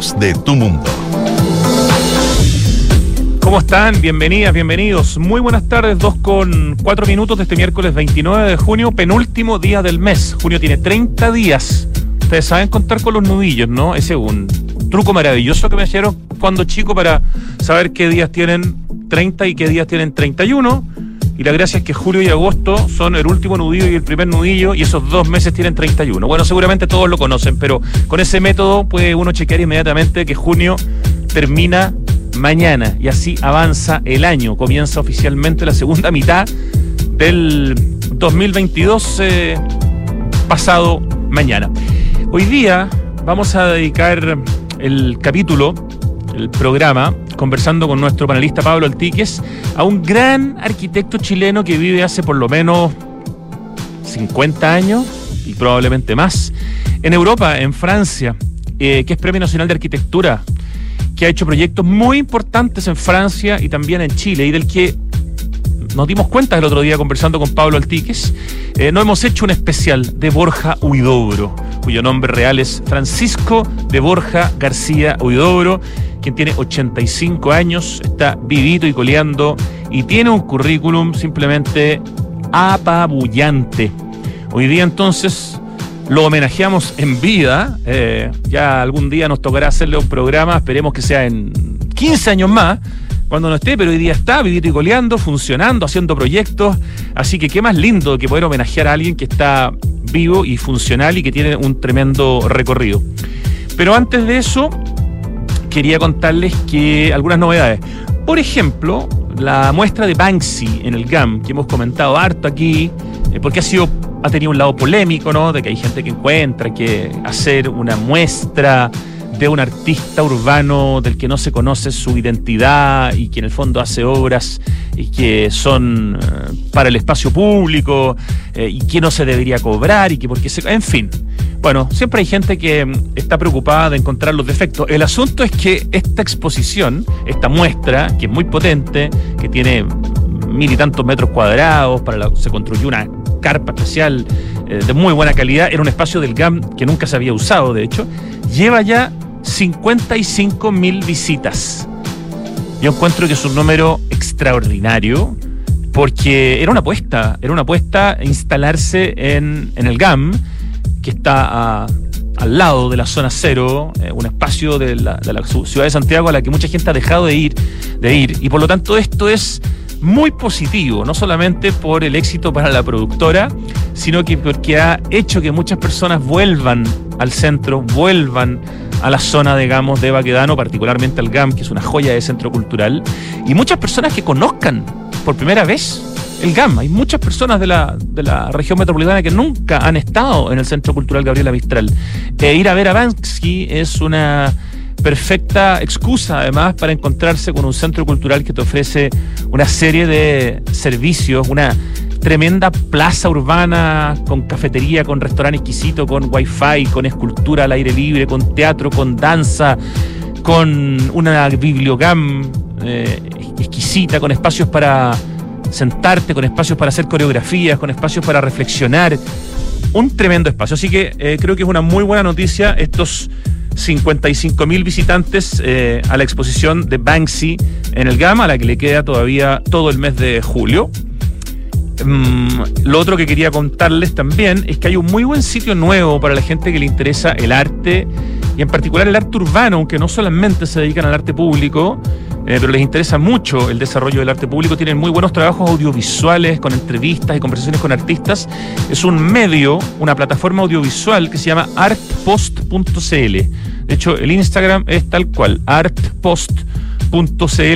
de tu mundo. ¿Cómo están? Bienvenidas, bienvenidos. Muy buenas tardes, dos con cuatro minutos de este miércoles 29 de junio, penúltimo día del mes. Junio tiene 30 días. Ustedes saben contar con los nudillos, ¿no? Ese es un truco maravilloso que me hicieron cuando chico para saber qué días tienen 30 y qué días tienen 31. Y la gracia es que julio y agosto son el último nudillo y el primer nudillo, y esos dos meses tienen 31. Bueno, seguramente todos lo conocen, pero con ese método puede uno chequear inmediatamente que junio termina mañana y así avanza el año. Comienza oficialmente la segunda mitad del 2022 eh, pasado mañana. Hoy día vamos a dedicar el capítulo, el programa, conversando con nuestro panelista Pablo Altiques, a un gran arquitecto chileno que vive hace por lo menos 50 años y probablemente más en Europa, en Francia, eh, que es Premio Nacional de Arquitectura que ha hecho proyectos muy importantes en Francia y también en Chile y del que nos dimos cuenta el otro día conversando con Pablo Altiques, eh, no hemos hecho un especial de Borja Huidobro, cuyo nombre real es Francisco de Borja García Huidobro, quien tiene 85 años, está vivito y coleando y tiene un currículum simplemente apabullante. Hoy día entonces lo homenajeamos en vida. Eh, ya algún día nos tocará hacerle un programa, esperemos que sea en 15 años más, cuando no esté, pero hoy día está vivito y coleando, funcionando, haciendo proyectos. Así que qué más lindo que poder homenajear a alguien que está vivo y funcional y que tiene un tremendo recorrido. Pero antes de eso, quería contarles que algunas novedades. Por ejemplo, la muestra de Banksy en el GAM, que hemos comentado harto aquí, eh, porque ha sido ha tenido un lado polémico, ¿no? De que hay gente que encuentra que hacer una muestra de un artista urbano del que no se conoce su identidad y que en el fondo hace obras y que son eh, para el espacio público eh, y que no se debería cobrar y que porque se... En fin, bueno, siempre hay gente que mm, está preocupada de encontrar los defectos. El asunto es que esta exposición, esta muestra, que es muy potente, que tiene mil y tantos metros cuadrados, para se construyó una carpa especial eh, de muy buena calidad, era un espacio del GAM que nunca se había usado, de hecho, lleva ya 55 mil visitas. Yo encuentro que es un número extraordinario porque era una apuesta, era una apuesta instalarse en, el GAM, que está al lado de la zona cero, eh, un espacio de la, de la, ciudad de Santiago a la que mucha gente ha dejado de ir, de ir. Y por lo tanto esto es muy positivo, no solamente por el éxito para la productora, sino que porque ha hecho que muchas personas vuelvan al centro, vuelvan a la zona, digamos, de Baquedano, particularmente al GAM, que es una joya de centro cultural, y muchas personas que conozcan por primera vez el GAM. Hay muchas personas de la, de la región metropolitana que nunca han estado en el Centro Cultural Gabriela Mistral. E ir a ver a Bansky es una perfecta excusa además para encontrarse con un centro cultural que te ofrece una serie de servicios, una tremenda plaza urbana con cafetería, con restaurante exquisito, con wifi, con escultura al aire libre, con teatro, con danza, con una bibliogam eh, exquisita, con espacios para sentarte, con espacios para hacer coreografías, con espacios para reflexionar. Un tremendo espacio. Así que eh, creo que es una muy buena noticia estos 55 mil visitantes eh, a la exposición de Banksy en el Gama, a la que le queda todavía todo el mes de julio. Mm, lo otro que quería contarles también es que hay un muy buen sitio nuevo para la gente que le interesa el arte y en particular el arte urbano, aunque no solamente se dedican al arte público, eh, pero les interesa mucho el desarrollo del arte público. Tienen muy buenos trabajos audiovisuales con entrevistas y conversaciones con artistas. Es un medio, una plataforma audiovisual que se llama artpost.cl. De hecho, el Instagram es tal cual, artpost.cl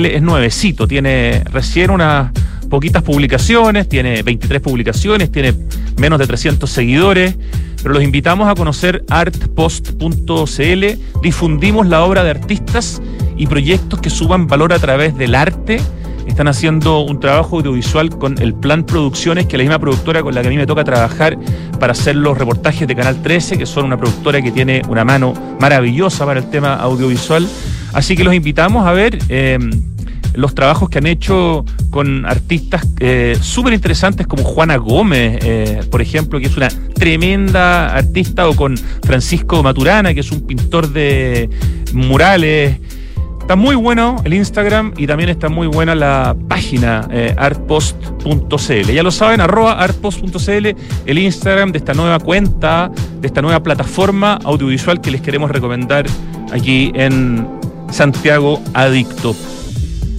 es nuevecito, tiene recién unas poquitas publicaciones, tiene 23 publicaciones, tiene menos de 300 seguidores, pero los invitamos a conocer artpost.cl, difundimos la obra de artistas y proyectos que suban valor a través del arte. Están haciendo un trabajo audiovisual con el Plan Producciones, que es la misma productora con la que a mí me toca trabajar para hacer los reportajes de Canal 13, que son una productora que tiene una mano maravillosa para el tema audiovisual. Así que los invitamos a ver eh, los trabajos que han hecho con artistas eh, súper interesantes como Juana Gómez, eh, por ejemplo, que es una tremenda artista, o con Francisco Maturana, que es un pintor de murales. Está muy bueno el Instagram y también está muy buena la página eh, artpost.cl. Ya lo saben, arroba artpost.cl, el Instagram de esta nueva cuenta, de esta nueva plataforma audiovisual que les queremos recomendar aquí en Santiago Adicto.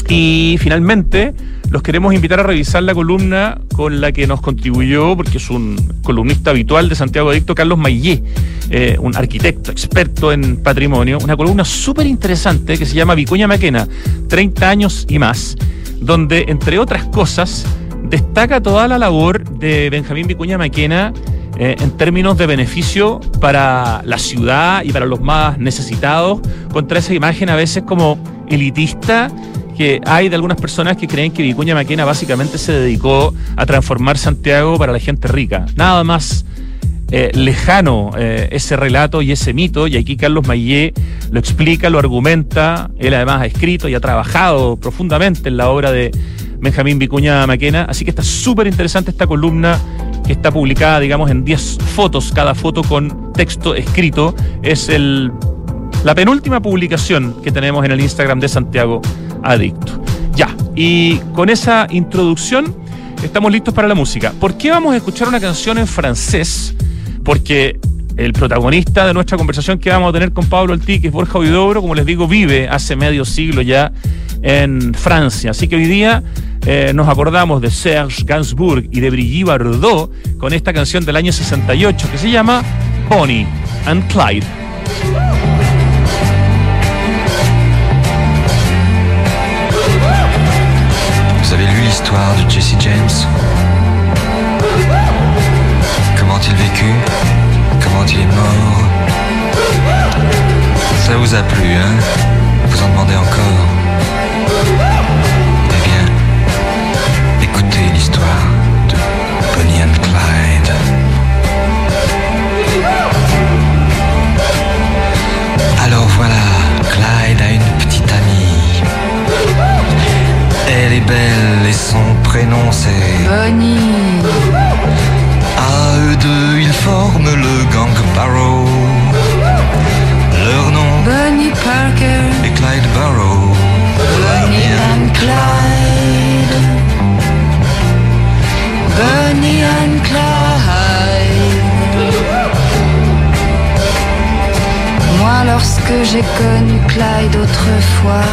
Y finalmente, los queremos invitar a revisar la columna con la que nos contribuyó, porque es un columnista habitual de Santiago Adicto, Carlos Mayé, eh, un arquitecto experto en patrimonio, una columna súper interesante que se llama Vicuña Maquena, 30 años y más, donde, entre otras cosas, destaca toda la labor de Benjamín Vicuña Maquena eh, en términos de beneficio para la ciudad y para los más necesitados, contra esa imagen a veces como elitista que hay de algunas personas que creen que Vicuña Maquena básicamente se dedicó a transformar Santiago para la gente rica. Nada más eh, lejano eh, ese relato y ese mito, y aquí Carlos Mayé lo explica, lo argumenta, él además ha escrito y ha trabajado profundamente en la obra de Benjamín Vicuña Maquena, así que está súper interesante esta columna que está publicada, digamos, en 10 fotos, cada foto con texto escrito, es el, la penúltima publicación que tenemos en el Instagram de Santiago adicto. Ya, y con esa introducción estamos listos para la música. ¿Por qué vamos a escuchar una canción en francés? Porque el protagonista de nuestra conversación que vamos a tener con Pablo Altí, que es Borja Huidobro, como les digo, vive hace medio siglo ya en Francia. Así que hoy día eh, nos acordamos de Serge Gainsbourg y de Brigitte Bardot con esta canción del año 68 que se llama Bonnie and Clyde. L'histoire de Jesse James. Comment il vécut? Comment il est mort? Ça vous a plu, hein? Vous en demandez encore? Belle et son prénom c'est Bonnie. À eux deux, ils forment le gang Barrow. Leur nom Bonnie Parker. est Clyde Barrow. Bonnie and Clyde. Bonnie and Clyde. Moi, lorsque j'ai connu Clyde autrefois,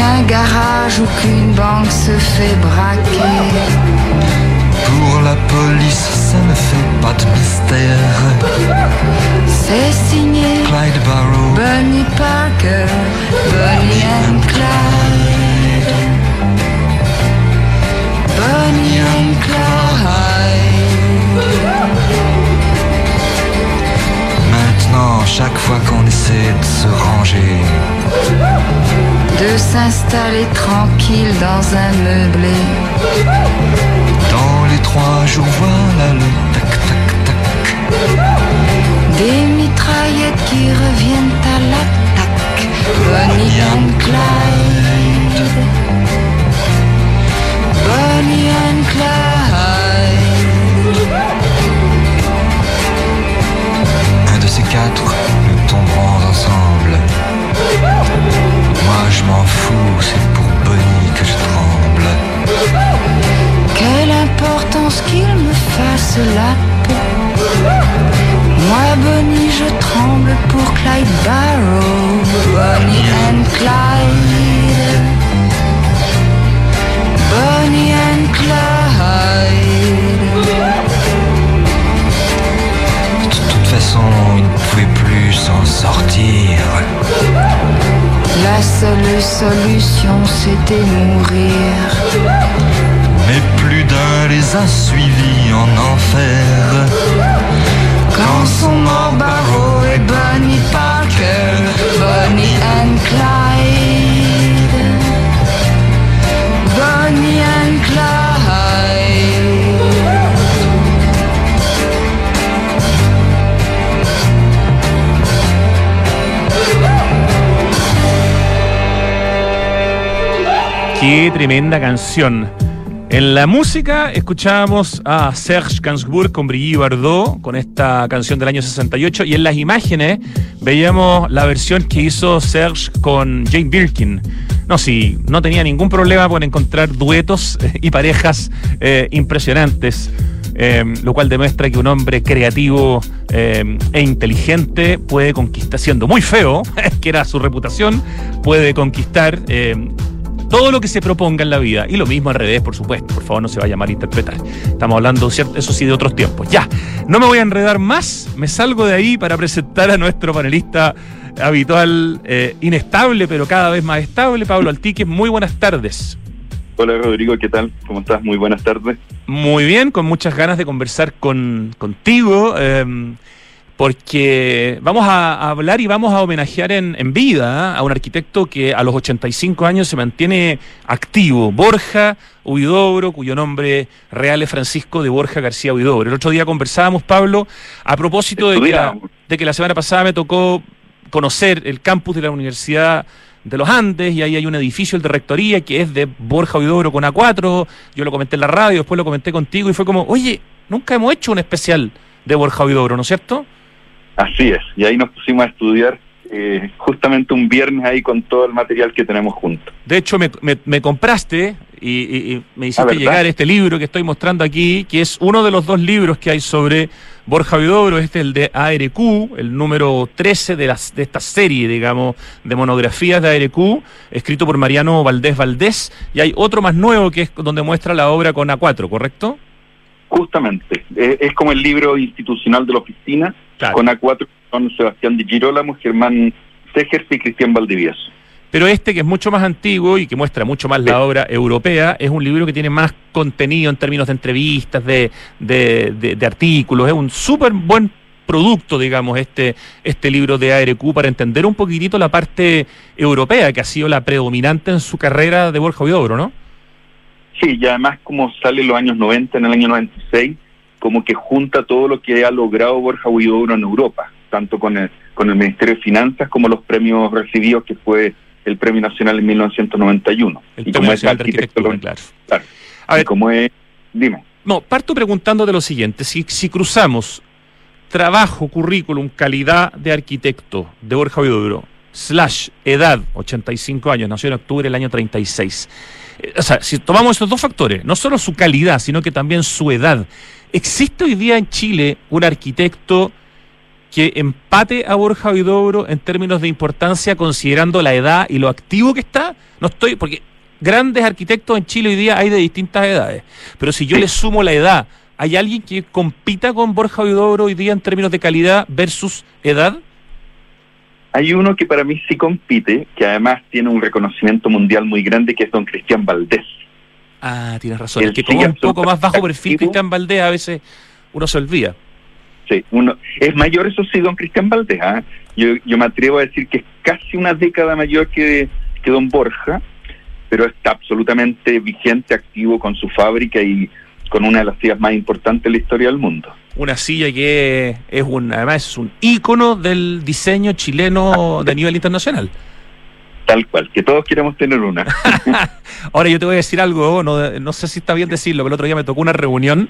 Qu'un garage ou qu'une banque se fait braquer. pour la police, ça ne fait pas de mystère. C'est signé Clyde Barrow, Bonnie Parker, Bonnie and Clyde. Bonnie and Clyde. maintenant, chaque fois qu'on essaie de se ranger, De s'installer tranquille dans un meublé. dans les trois jours, voilà le tac tac tac. Des mitraillettes qui reviennent à l'attaque. Bonnie and Clyde. Bonnie and Clyde. Seule solution, c'était mourir. Mais plus d'un les a suivis en enfer. Quand sont morts Qué tremenda canción. En la música escuchábamos a Serge Gainsbourg con Brigitte Bardot con esta canción del año 68 y en las imágenes veíamos la versión que hizo Serge con Jane Birkin. No, sí, no tenía ningún problema por encontrar duetos eh, y parejas eh, impresionantes. eh, lo cual demuestra que un hombre creativo e inteligente puede conquistar, siendo muy feo, que era su reputación, puede conquistar todo lo que se proponga en la vida. Y lo mismo al revés, por supuesto. Por favor, no se vaya a malinterpretar. Estamos hablando, ¿cierto? eso sí, de otros tiempos. Ya, no me voy a enredar más. Me salgo de ahí para presentar a nuestro panelista habitual, eh, inestable, pero cada vez más estable, Pablo Altique. Muy buenas tardes. Hola Rodrigo, ¿qué tal? ¿Cómo estás? Muy buenas tardes. Muy bien, con muchas ganas de conversar con, contigo, eh, porque vamos a, hablar y vamos a homenajear en, en vida ¿eh? a un arquitecto que a los 85 años se mantiene activo, Borja Huidobro, cuyo nombre real es Francisco de Borja García Huidobro. El otro día conversábamos, Pablo, a propósito de que, la, de que la semana pasada me tocó conocer el campus de la Universidad de los Andes y ahí hay un edificio, el de rectoría, que es de Borja Huidobro con A4. Yo lo comenté en la radio, después lo comenté contigo y fue como, oye, nunca hemos hecho un especial de Borja Huidobro, ¿no es cierto? Así es, y ahí nos pusimos a estudiar eh, justamente un viernes ahí con todo el material que tenemos juntos. De hecho, me, me- me compraste y, y- y me hiciste ¿verdad? llegar este libro que estoy mostrando aquí, que es uno de los dos libros que hay sobre Borja Huidobro. Este es el de ARQ, el número 13 de, las, de esta serie, digamos, de monografías de ARQ, escrito por Mariano Valdés Valdés. Y hay otro más nuevo que es donde muestra la obra con A4, ¿correcto? Justamente, es como el libro institucional de la oficina, Claro. con A4 son Sebastián Di Girolamo, Germán Segers y Cristian Valdivieso. Pero este, que es mucho más antiguo y que muestra mucho más la obra europea, es un libro que tiene más contenido en términos de entrevistas, de, de, de- de artículos. Es un súper buen producto, digamos, este, este libro de ARQ para entender un poquitito la parte europea, que ha sido la predominante en su carrera de Borja Huidobro, ¿no? Sí, y además como sale en los años 90, en el año 96, como que junta todo lo que ha logrado Borja Huidobro en Europa, tanto con el, con el Ministerio de Finanzas como los premios recibidos, que fue el Premio Nacional en 1991. El y como es de arquitecto, claro. claro. A y ver, como es, dime. No, parto preguntándote lo siguiente. Si, si cruzamos trabajo, currículum, calidad de arquitecto de Borja Huidobro, slash edad, 85 años, nació en octubre del año 36. O sea, si tomamos esos dos factores, no solo su calidad, sino que también su edad, ¿existe hoy día en Chile un arquitecto que empate a Borja Huidobro en términos de importancia considerando la edad y lo activo que está? No estoy, porque grandes arquitectos en Chile hoy día hay de distintas edades, pero si yo le sumo la edad, ¿hay alguien que compita con Borja Huidobro hoy día en términos de calidad versus edad? Hay uno que para mí sí compite, que además tiene un reconocimiento mundial muy grande, que es don Cristian Valdés. Ah, tienes razón. El que como un poco más bajo perfil. Cristian Valdés, a veces uno se olvida. Sí, uno, es mayor, eso sí, don Cristian Valdés. ¿ah? Yo, yo me atrevo a decir que es casi una década mayor que, que don Borja, pero está absolutamente vigente, activo con su fábrica y con una de las sillas más importantes de la historia del mundo. Una silla que es un, además es un ícono del diseño chileno de nivel internacional. Tal cual, que todos queremos tener una. Ahora yo te voy a decir algo, no, no sé si está bien decirlo, pero el otro día me tocó una reunión,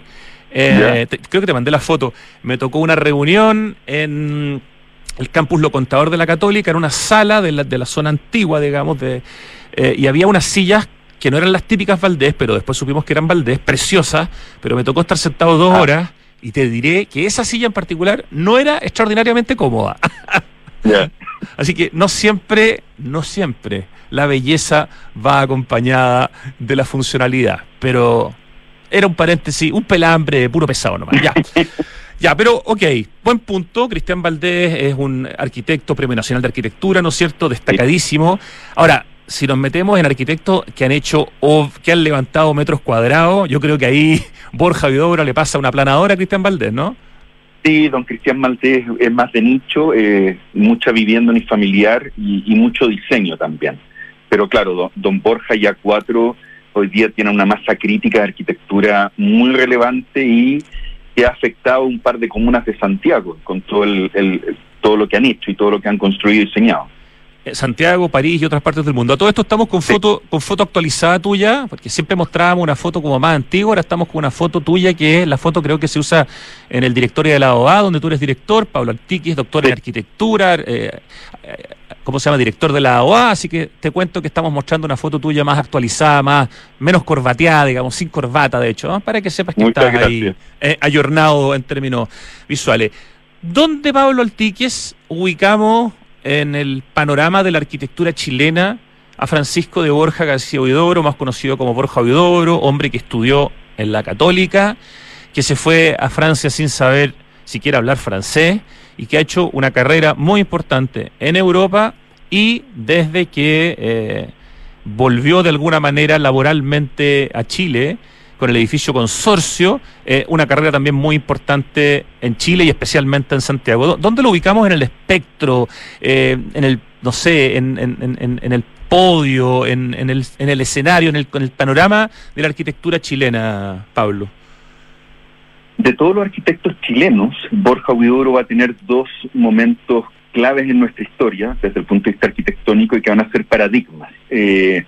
eh, te- creo que te mandé la foto, me tocó una reunión en el campus Lo Contador de la Católica, en una sala de la, de la zona antigua, digamos, de, eh, y había unas sillas que no eran las típicas Valdés, pero después supimos que eran Valdés, preciosas, pero me tocó estar sentado dos Ah. horas Y te diré que esa silla en particular no era extraordinariamente cómoda. Así que no siempre, no siempre la belleza va acompañada de la funcionalidad. Pero era un paréntesis, un pelambre puro pesado nomás. Ya. Ya, pero ok, buen punto. Cristian Valdés es un arquitecto, Premio Nacional de Arquitectura, ¿no es cierto? Destacadísimo. Ahora, si nos metemos en arquitectos que han hecho o que han levantado metros cuadrados, yo creo que ahí Borja Vidobra le pasa una planadora a Cristian Valdés, ¿no? Sí, don Cristian Maltés es más de nicho, eh, mucha vivienda unifamiliar y, y mucho diseño también. Pero claro, don, don Borja ya cuatro hoy día tiene una masa crítica de arquitectura muy relevante y que ha afectado un par de comunas de Santiago con todo el- todo lo que han hecho y todo lo que han construido y diseñado. Eh, Santiago, París y otras partes del mundo. A todo esto estamos con Sí. foto, con foto actualizada tuya, porque siempre mostrábamos una foto como más antigua, ahora estamos con una foto tuya que es la foto creo que se usa en el directorio de la OA, donde tú eres director, Pablo Antiquis, doctor en arquitectura, eh, eh, ¿cómo se llama? Director de la OA, así que te cuento que estamos mostrando una foto tuya más actualizada, más menos corbateada, digamos, sin corbata de hecho, ¿no? para que sepas que Muchas estás ahí eh, ayornado en términos visuales. ¿Dónde, Pablo Altiques, ubicamos en el panorama de la arquitectura chilena a Francisco de Borja García Huidobro, más conocido como Borja Huidobro, hombre que estudió en la Católica, que se fue a Francia sin saber siquiera hablar francés y que ha hecho una carrera muy importante en Europa y desde que eh, volvió de alguna manera laboralmente a Chile, con el edificio Consorcio, eh, una carrera también muy importante en Chile y especialmente en Santiago. ¿Dó- ¿Dónde lo ubicamos en el espectro, eh, en el, no sé, en, el podio, en, el, en el escenario, en el, en el panorama de la arquitectura chilena, Pablo? De todos los arquitectos chilenos, Borja Huidobro va a tener dos momentos claves en nuestra historia desde el punto de vista arquitectónico y que van a ser paradigmas. Eh,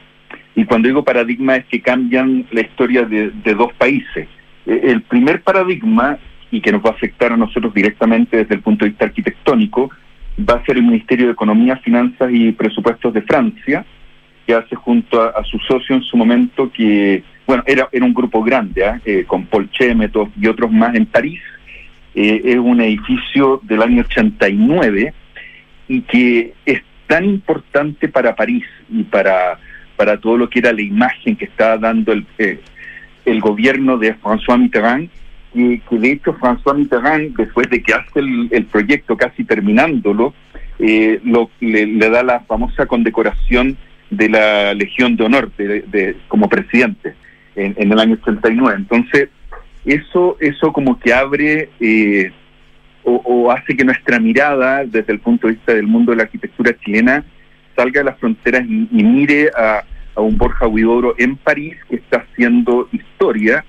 y cuando digo paradigma es que cambian la historia de, de dos países. Eh, el primer paradigma, y que nos va a afectar a nosotros directamente desde el punto de vista arquitectónico, va a ser el Ministerio de Economía, Finanzas y Presupuestos de Francia, que hace junto a, a su socio en su momento que, bueno, era, era un grupo grande, ¿ah? Eh, con Paul Chemetov y otros más en París. Eh, es un edificio del año 89 y que es tan importante para París y para, para todo lo que era la imagen que estaba dando el, eh, el gobierno de François Mitterrand, que, que de hecho François Mitterrand, después de que hace el, proyecto casi terminándolo, eh, le, da la famosa condecoración de la Legión de Honor como presidente en, el año 89. Entonces, eso, eso como que abre eh, o, hace que nuestra mirada desde el punto de vista del mundo de la arquitectura chilena salga de las fronteras y, y mire a, a un Borja Huidobro en París que está haciendo historia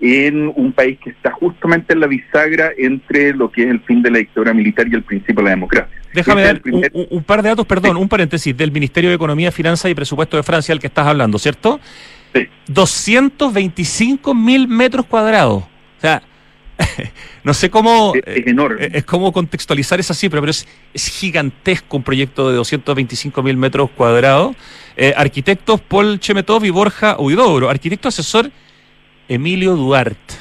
en un país que está justamente en la bisagra entre lo que es el fin de la dictadura militar y el principio de la democracia. Déjame Ese dar es el primer- un, un- un par de datos, perdón, un paréntesis, del Ministerio de Economía, Finanzas y Presupuesto de Francia, al que estás hablando, ¿cierto? Sí. 225 mil metros cuadrados. O sea, no sé cómo... Es- es enorme. eh, Es como contextualizar esa cifra, pero es, es gigantesco un proyecto de 225 mil metros cuadrados. Eh, arquitectos Paul Chemetov y Borja Huidobro. Arquitecto asesor Emilio Duarte.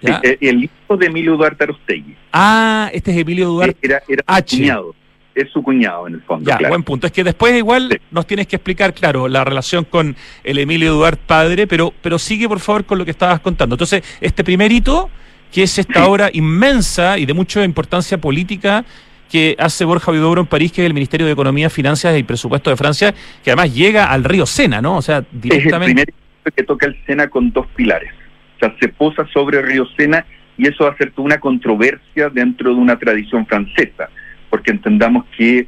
¿ya? Eh, El hijo de Emilio Duarte Arostegui. Ah, este es Emilio Duarte. Era, era H. cuñado. Es su cuñado en el fondo. Ya, claro. buen punto. Es que después igual Sí. nos tienes que explicar, claro, la relación con el Emilio Duarte padre, pero, pero sigue por favor con lo que estabas contando. Entonces, este primer hito, que es esta obra inmensa y de mucha importancia política que hace Borja Vidobro en París, que es el Ministerio de Economía, Finanzas y Presupuesto de Francia, que además llega al río Sena, ¿no? O sea, Es el directamente. primer que toca el Sena con dos pilares. O sea, se posa sobre el río Sena y eso va a ser toda una controversia dentro de una tradición francesa, porque entendamos que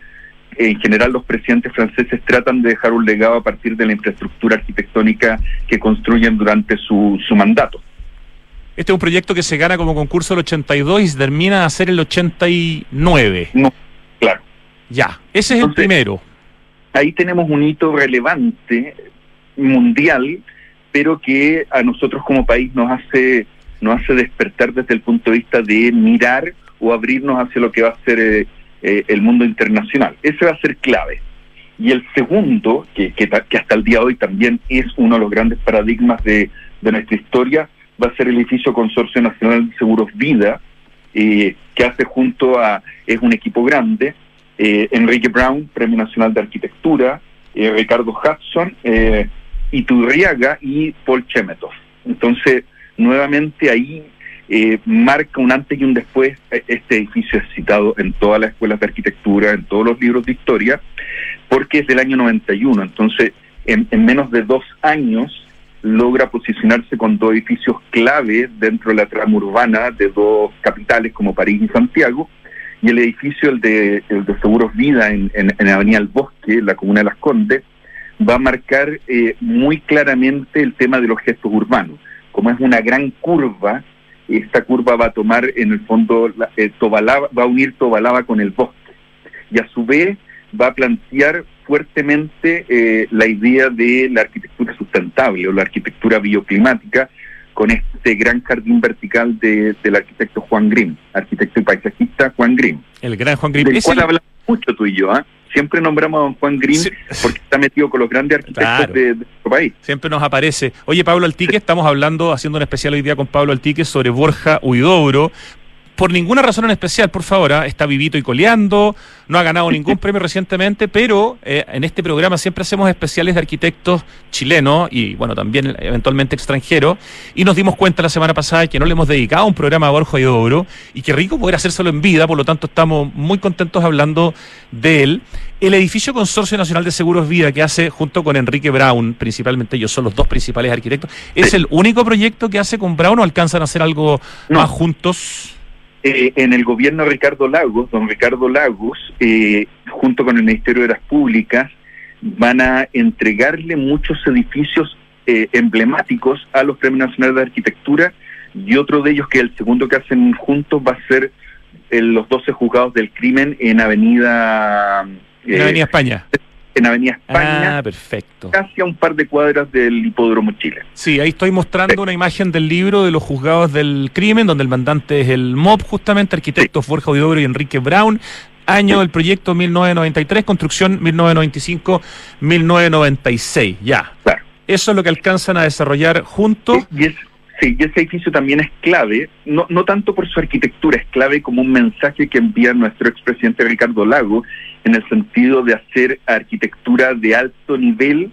en general los presidentes franceses tratan de dejar un legado a partir de la infraestructura arquitectónica que construyen durante su, su mandato. Este es un proyecto que se gana como concurso el 82 y se termina a hacer el 89. No, claro. Ya, ese es el primero. ahí tenemos un hito relevante mundial, pero que a nosotros como país nos hace nos hace despertar desde el punto de vista de mirar o abrirnos hacia lo que va a ser eh, eh, el mundo internacional. Ese va a ser clave. Y el segundo, que, que, que hasta el día de hoy también es uno de los grandes paradigmas de, de nuestra historia, va a ser el edificio Consorcio Nacional de Seguros Vida, eh, que hace junto a, es un equipo grande, eh, Enrique Brown, Premio Nacional de Arquitectura, eh, Ricardo Hudson, eh, Iturriaga y Paul Chemetov. Entonces, nuevamente ahí eh, marca un antes y un después. Este edificio es citado en todas las escuelas de arquitectura, en todos los libros de historia, porque es del año 91. Entonces, en, en menos de dos años logra posicionarse con dos edificios clave dentro de la trama urbana de dos capitales como París y Santiago, y el edificio, el de, el de Seguros Vida en, en, en Avenida El Bosque, la comuna de Las Condes, va a marcar eh, muy claramente el tema de los gestos urbanos. Como es una gran curva, esta curva va a tomar en el fondo, eh, Tobalaba, va a unir Tobalaba con el bosque. Y a su vez va a plantear fuertemente eh, la idea de la arquitectura sustentable o la arquitectura bioclimática con este gran jardín vertical de- del arquitecto Juan Grimm, arquitecto y paisajista Juan Grimm El gran Juan Grimm. del cual el- hablamos mucho tú y yo, ¿ah? Siempre nombramos a don Juan Grimm Sí. porque está metido con los grandes arquitectos Claro. de, de nuestro país. Siempre nos aparece. Oye, Pablo Altique, estamos hablando, haciendo un especial hoy día con Pablo Altique sobre Borja Huidobro. Por ninguna razón en especial, por favor, ¿ah? está vivito y coleando, no ha ganado ningún premio recientemente, pero eh, en este programa siempre hacemos especiales de arquitectos chilenos y, bueno, también eventualmente extranjeros, y nos dimos cuenta la semana pasada que no le hemos dedicado un programa a Borja Huidobro, y qué rico poder hacérselo en vida, por lo tanto estamos muy contentos hablando de él. El edificio Consorcio Nacional de Seguros Vida que hace junto con Enrique Brown, principalmente ellos son los dos principales arquitectos, ¿es el único proyecto que hace con Brown o alcanzan a hacer algo No. más juntos? Eh, en el gobierno de Ricardo Lagos, don Ricardo Lagos, eh, junto con el Ministerio de las Públicas, van a entregarle muchos edificios eh, emblemáticos a los Premios Nacionales de Arquitectura y otro de ellos, que el segundo que hacen juntos, va a ser eh, los 12 juzgados del crimen en Avenida, En eh, Avenida España. En Avenida España, Ah, perfecto. casi a un par de cuadras del Hipódromo Chile. Sí, ahí estoy mostrando una imagen del libro de los juzgados del crimen, donde el mandante es el MOB, justamente, arquitectos Borja Huidobro y Enrique Brown. Año del proyecto 1993, construcción 1995-1996. Ya. Claro. Eso es lo que alcanzan a desarrollar juntos. Y, es, sí, y ese edificio también es clave, no, no tanto por su arquitectura, es clave como un mensaje que envía nuestro expresidente Ricardo Lago en el sentido de hacer arquitectura de alto nivel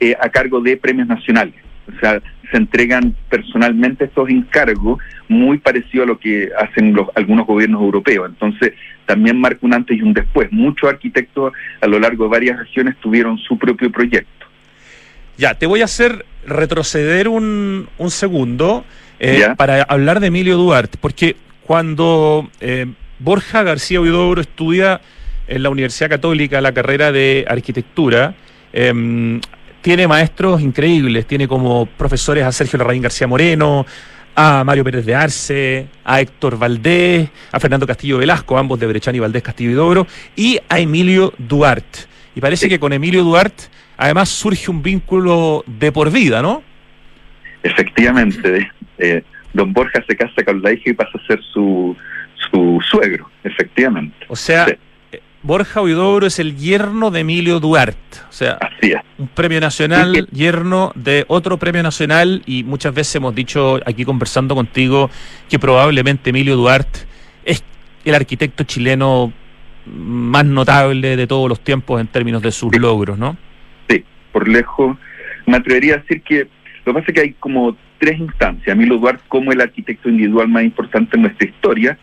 eh, a cargo de premios nacionales. O sea, se entregan personalmente estos encargos muy parecido a lo que hacen los, algunos gobiernos europeos. Entonces, también marca un antes y un después. Muchos arquitectos a lo largo de varias regiones tuvieron su propio proyecto. Ya, te voy a hacer retroceder un, un segundo eh, para hablar de Emilio Duarte, porque cuando eh, Borja García Huidobro estudia en la Universidad Católica la carrera de arquitectura, em, tiene maestros increíbles, tiene como profesores a Sergio Larraín García Moreno, a Mario Pérez de Arce, a Héctor Valdés, a Fernando Castillo Velasco, ambos de Brechani y Valdés Castillo Huidobro, y a Emilio Duarte. Y parece Sí. que con Emilio Duarte además surge un vínculo de por vida, ¿no? Efectivamente, eh, don Borja se casa con la hija y pasa a ser su, su suegro, efectivamente. O sea, Sí. Borja Huidobro es el yerno de Emilio Duarte. O sea, un premio nacional, yerno de otro premio nacional, y muchas veces hemos dicho aquí conversando contigo que probablemente Emilio Duarte es el arquitecto chileno más notable de todos los tiempos en términos de sus Sí. logros, ¿no? Sí, por lejos. Me atrevería a decir que lo que pasa es que hay como tres instancias. Emilio Duarte como el arquitecto individual más importante en nuestra historia,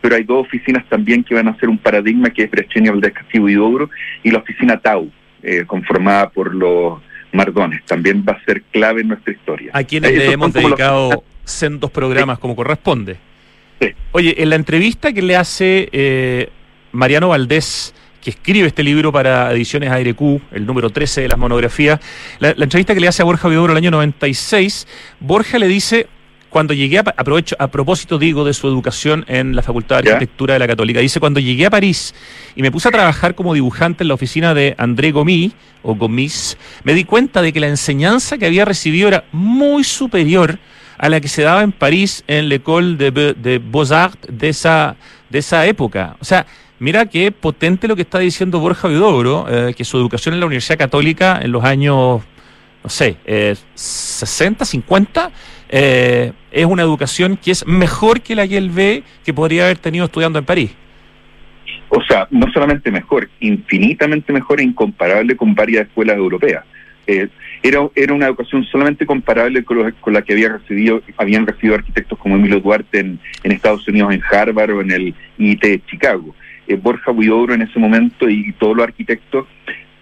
pero hay dos oficinas también que van a ser un paradigma, que es Brecheni, Valdés Castillo y Dobro, y la oficina Tau, eh, conformada por los Mardones. También va a ser clave en nuestra historia. a quienes Esos le hemos como los- dedicado sendos programas como corresponde. Sí. Oye, en la entrevista que le hace eh, Mariano Valdés, que escribe este libro para Ediciones ARQ, el número 13 de las monografías, la, la entrevista que le hace a Borja Vidobro el año 96, Borja le dice, cuando llegué a, aprovecho, a propósito digo de su educación en la Facultad de ¿Ya? Arquitectura de la Católica, dice, cuando llegué a París y me puse a trabajar como dibujante en la oficina de André Gomis, o Gomis, me di cuenta de que la enseñanza que había recibido era muy superior a la que se daba en París en l'École de, Be- de Beaux-Arts de esa, de esa época. O sea, mira qué potente lo que está diciendo Borja Vidobro, eh, que su educación en la Universidad Católica en los años no sé, eh, 60, 50, eh, es una educación que es mejor que la que él ve que podría haber tenido estudiando en París. O sea, no solamente mejor, infinitamente mejor e incomparable con varias escuelas europeas. Eh, era, era una educación solamente comparable con, lo- con la que había recibido, habían recibido arquitectos como Emilio Duarte en, Estados Unidos, en Harvard o en el IIT de Chicago. Eh, Borja Huidobro en ese momento y, todos los arquitectos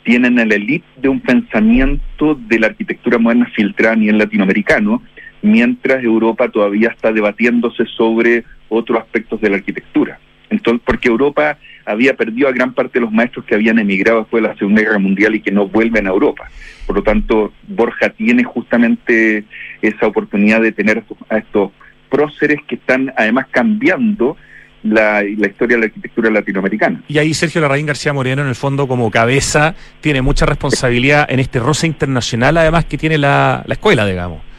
tienen el elite de un pensamiento de la arquitectura moderna filtrada a nivel latinoamericano, mientras Europa todavía está debatiéndose sobre otros aspectos de la arquitectura. Entonces, porque Europa había perdido a gran parte de los maestros que habían emigrado después de la Segunda Guerra Mundial y que no vuelven a Europa. Por lo tanto, Borja tiene justamente esa oportunidad de tener a estos, próceres que están además cambiando la, historia de la arquitectura latinoamericana. Y ahí Sergio Larraín García Moreno, en el fondo, como cabeza, tiene mucha responsabilidad en este roce internacional, además que tiene la escuela, digamos.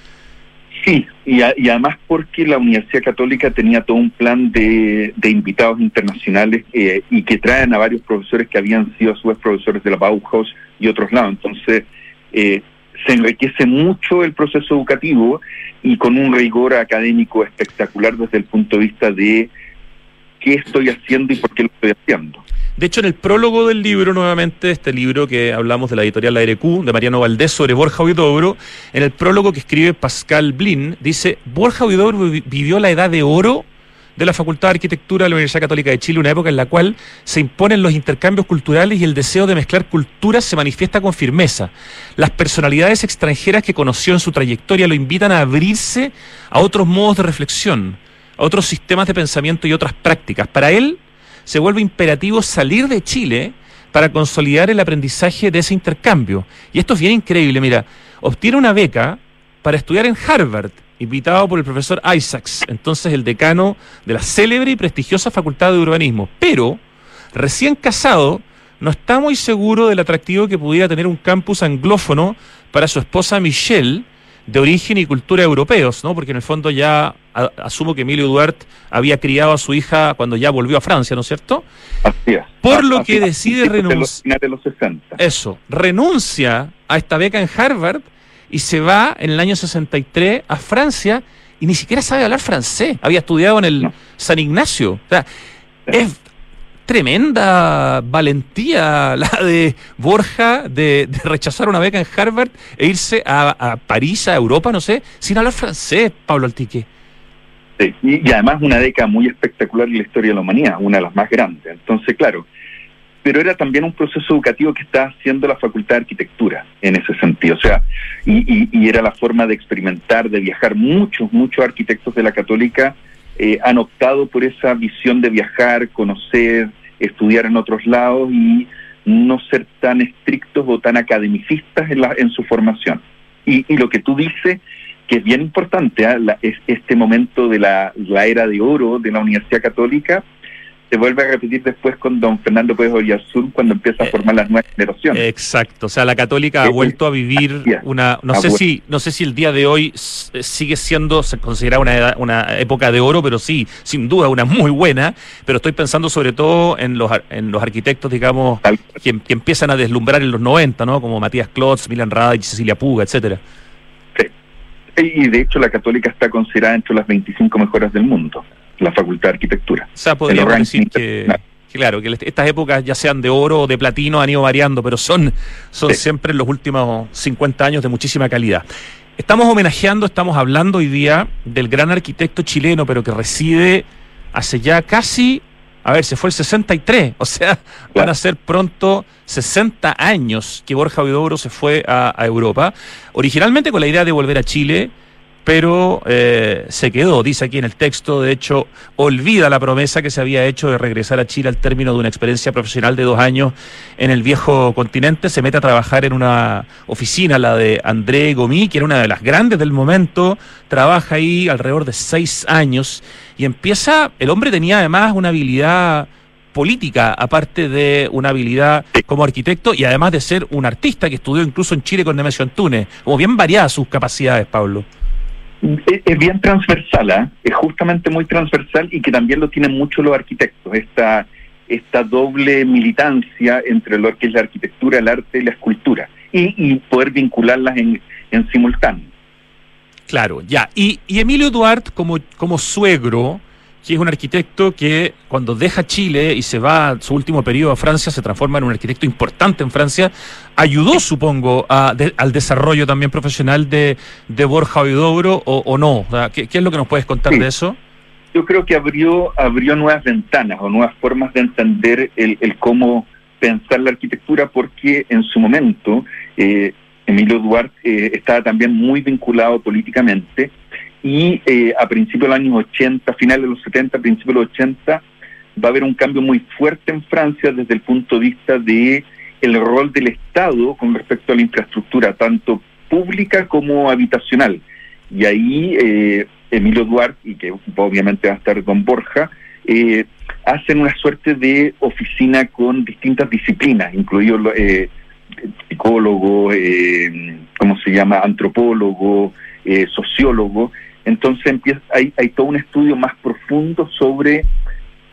Sí, y, a- y además porque la Universidad Católica tenía todo un plan de, de invitados internacionales eh, y que traen a varios profesores que habían sido a su vez profesores de la Bauhaus y otros lados. Entonces, eh, se enriquece mucho el proceso educativo y con un rigor académico espectacular desde el punto de vista de qué estoy haciendo y por qué lo estoy haciendo. De hecho, en el prólogo del libro, nuevamente, este libro que hablamos de la editorial La RQ, de Mariano Valdés, sobre Borja Huidobro, en el prólogo que escribe Pascal Blin, dice, Borja Huidobro vi- vivió la edad de oro de la Facultad de Arquitectura de la Universidad Católica de Chile, una época en la cual se imponen los intercambios culturales y el deseo de mezclar culturas se manifiesta con firmeza. Las personalidades extranjeras que conoció en su trayectoria lo invitan a abrirse a otros modos de reflexión, a otros sistemas de pensamiento y otras prácticas. Para él, se vuelve imperativo salir de Chile para consolidar el aprendizaje de ese intercambio. Y esto es bien increíble, mira, obtiene una beca para estudiar en Harvard, invitado por el profesor Isaacs, entonces el decano de la célebre y prestigiosa Facultad de Urbanismo. Pero, recién casado, no está muy seguro del atractivo que pudiera tener un campus anglófono para su esposa Michelle, de origen y cultura europeos, ¿no? Porque en el fondo ya a- asumo que Emilio Duarte había criado a su hija cuando ya volvió a Francia, ¿no es cierto? Así es. Por lo que decide de los renunci- finales de los 60. Eso, renuncia a esta beca en Harvard y se va en el año 63 a Francia y ni siquiera sabe hablar francés. Había estudiado en el No. San Ignacio. O sea, es tremenda valentía la de Borja de, rechazar una beca en Harvard e irse a, París, a Europa, no sé, sin hablar francés, Pablo Altique. Sí, y, además una década muy espectacular en la historia de la humanidad, una de las más grandes. Entonces, claro, pero era también un proceso educativo que está haciendo la Facultad de Arquitectura en ese sentido. O sea, y, y- y era la forma de experimentar, de viajar. Muchos, muchos arquitectos de la Católica eh, han optado por esa visión de viajar, conocer, estudiar en otros lados y no ser tan estrictos o tan academicistas en, la, en su formación. Y, y lo que tú dices, que es bien importante, ¿ah? La- es este momento de la, la era de oro de la Universidad Católica, se vuelve a repetir después con don Fernando Pérez Oyarzún cuando empieza a Eh, formar las nuevas generaciones. Exacto, o sea, la católica ha Eh, vuelto a vivir es. una, no Ha sé si, no sé si el día de hoy s- sigue siendo se considera una edad- una época de oro, pero sí, sin duda una muy buena. Pero estoy pensando sobre todo en los en los arquitectos, digamos, Tal- que, que empiezan a deslumbrar en los 90, ¿no? Como Matías Klotz, Milan Radich, Cecilia Puga, etcétera. Y de hecho la Católica está considerada entre las 25 mejores del mundo, la Facultad de Arquitectura. O sea, podríamos decir que, claro, que estas épocas, ya sean de oro o de platino, han ido variando, pero son, son Sí. siempre los últimos 50 años de muchísima calidad. Estamos homenajeando, estamos hablando hoy día del gran arquitecto chileno, pero que reside hace ya casi, a ver, se fue el 63, o sea, van a ser pronto 60 años que Borja Huidobro se fue a, a Europa, originalmente con la idea de volver a Chile, pero eh, se quedó, dice aquí en el texto, de hecho, olvida la promesa que se había hecho de regresar a Chile al término de una experiencia profesional de dos años en el viejo continente, se mete a trabajar en una oficina, la de André Gomí, que era una de las grandes del momento, trabaja ahí alrededor de seis años y empieza, el hombre tenía además una habilidad política, aparte de una habilidad como arquitecto y además de ser un artista que estudió incluso en Chile con Nemesio Antunes, como bien variadas sus capacidades, Pablo. Es, bien transversal, ¿ah? es justamente muy transversal y que también lo tienen mucho los arquitectos, esta, esta doble militancia entre lo que es la arquitectura, el arte y la escultura, y, y poder vincularlas en, en simultáneo. Claro, ya. Y, y Emilio Duarte, como, como suegro, que es un arquitecto que cuando deja Chile y se va su último periodo a Francia, se transforma en un arquitecto importante en Francia, ayudó, supongo, a, de, al desarrollo también profesional de, de Borja Huidobro o, o no. O sea, ¿qué, ¿qué, es lo que nos puedes contar Sí. de eso? Yo creo que abrió, abrió nuevas ventanas o nuevas formas de entender el, el cómo pensar la arquitectura, porque en su momento eh, Emilio Duarte eh, estaba también muy vinculado políticamente y eh, a principios de los años 80, finales de los 70, principios de los 80, va a haber un cambio muy fuerte en Francia desde el punto de vista de el rol del Estado con respecto a la infraestructura, tanto pública como habitacional. Y ahí eh, Emilio Duarte, y que obviamente va a estar Don Borja, eh, hacen una suerte de oficina con distintas disciplinas, incluido eh, psicólogo, eh, ¿cómo se llama? Antropólogo, eh, sociólogo. Entonces empieza, hay, hay todo un estudio más profundo sobre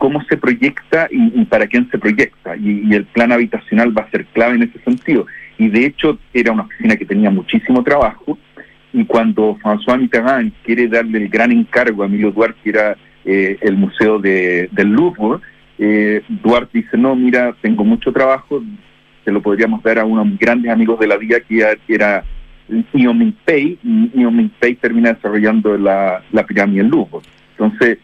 cómo se proyecta y, para quién se proyecta. Y, el plan habitacional va a ser clave en ese sentido. Y de hecho era una oficina que tenía muchísimo trabajo. Y cuando François Mitterrand quiere darle el gran encargo a Emilio Duarte, que era eh, el museo de, del Louvre, eh, Duarte dice, no, mira, tengo mucho trabajo, se lo podríamos dar a unos grandes amigos de la vida que era Ion Minpei termina desarrollando la, la pirámide del Louvre. Entonces,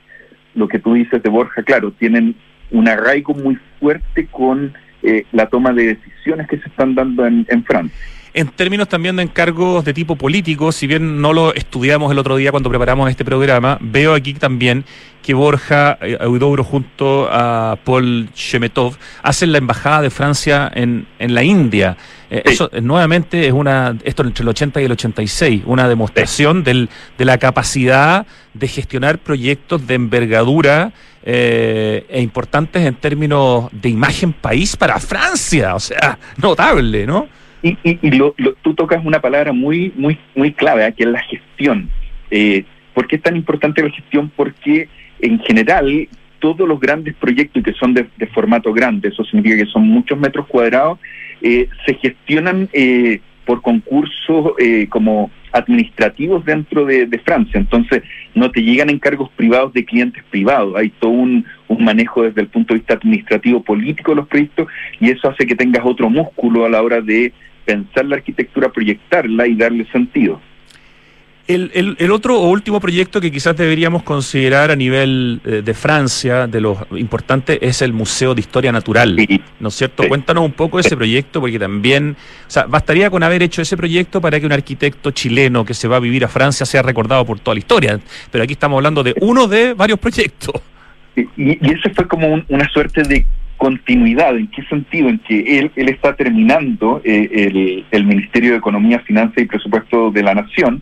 lo que tú dices de Borja, claro, tienen un arraigo muy fuerte con eh, la toma de decisiones que se están dando en, en Francia en términos también de encargos de tipo político, si bien no lo estudiamos el otro día cuando preparamos este programa, veo aquí también que Borja Eudobro junto a Paul Shemetov hacen la embajada de Francia en, en la India. Eh, sí. Eso eh, nuevamente es una, esto entre el 80 y el 86, una demostración sí. del, de la capacidad de gestionar proyectos de envergadura eh, e importantes en términos de imagen país para Francia, o sea, notable, ¿no? Y, y, y lo, lo, tú tocas una palabra muy muy muy clave, ¿eh? que es la gestión. Eh, ¿Por qué es tan importante la gestión? Porque en general todos los grandes proyectos que son de, de formato grande, eso significa que son muchos metros cuadrados, eh, se gestionan eh, por concursos eh, como administrativos dentro de, de, Francia. Entonces, no te llegan encargos privados de clientes privados. Hay todo un, un, manejo desde el punto de vista administrativo político de los proyectos y eso hace que tengas otro músculo a la hora de pensar la arquitectura, proyectarla y darle sentido. El, el, el, otro o último proyecto que quizás deberíamos considerar a nivel eh, de Francia, de los importantes, es el Museo de Historia Natural, sí. ¿no es cierto? Sí. Cuéntanos un poco de ese proyecto, porque también, o sea, bastaría con haber hecho ese proyecto para que un arquitecto chileno que se va a vivir a Francia sea recordado por toda la historia, pero aquí estamos hablando de uno de varios proyectos. Y, y ese fue como un, una suerte de continuidad. ¿En qué sentido? En que él, él está terminando eh, el, Ministerio de Economía, Finanzas y Presupuesto de la Nación,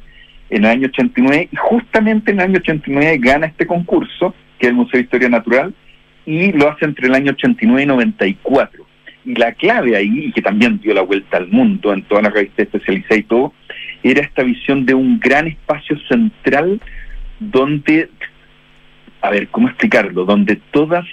en el año 89 y justamente en el año 89 gana este concurso, que es el Museo de Historia Natural, y lo hace entre el año 89 y 94. Y la clave ahí, y que también dio la vuelta al mundo en todas las revistas especializadas y todo, era esta visión de un gran espacio central donde, a ver, ¿cómo explicarlo? Donde todas,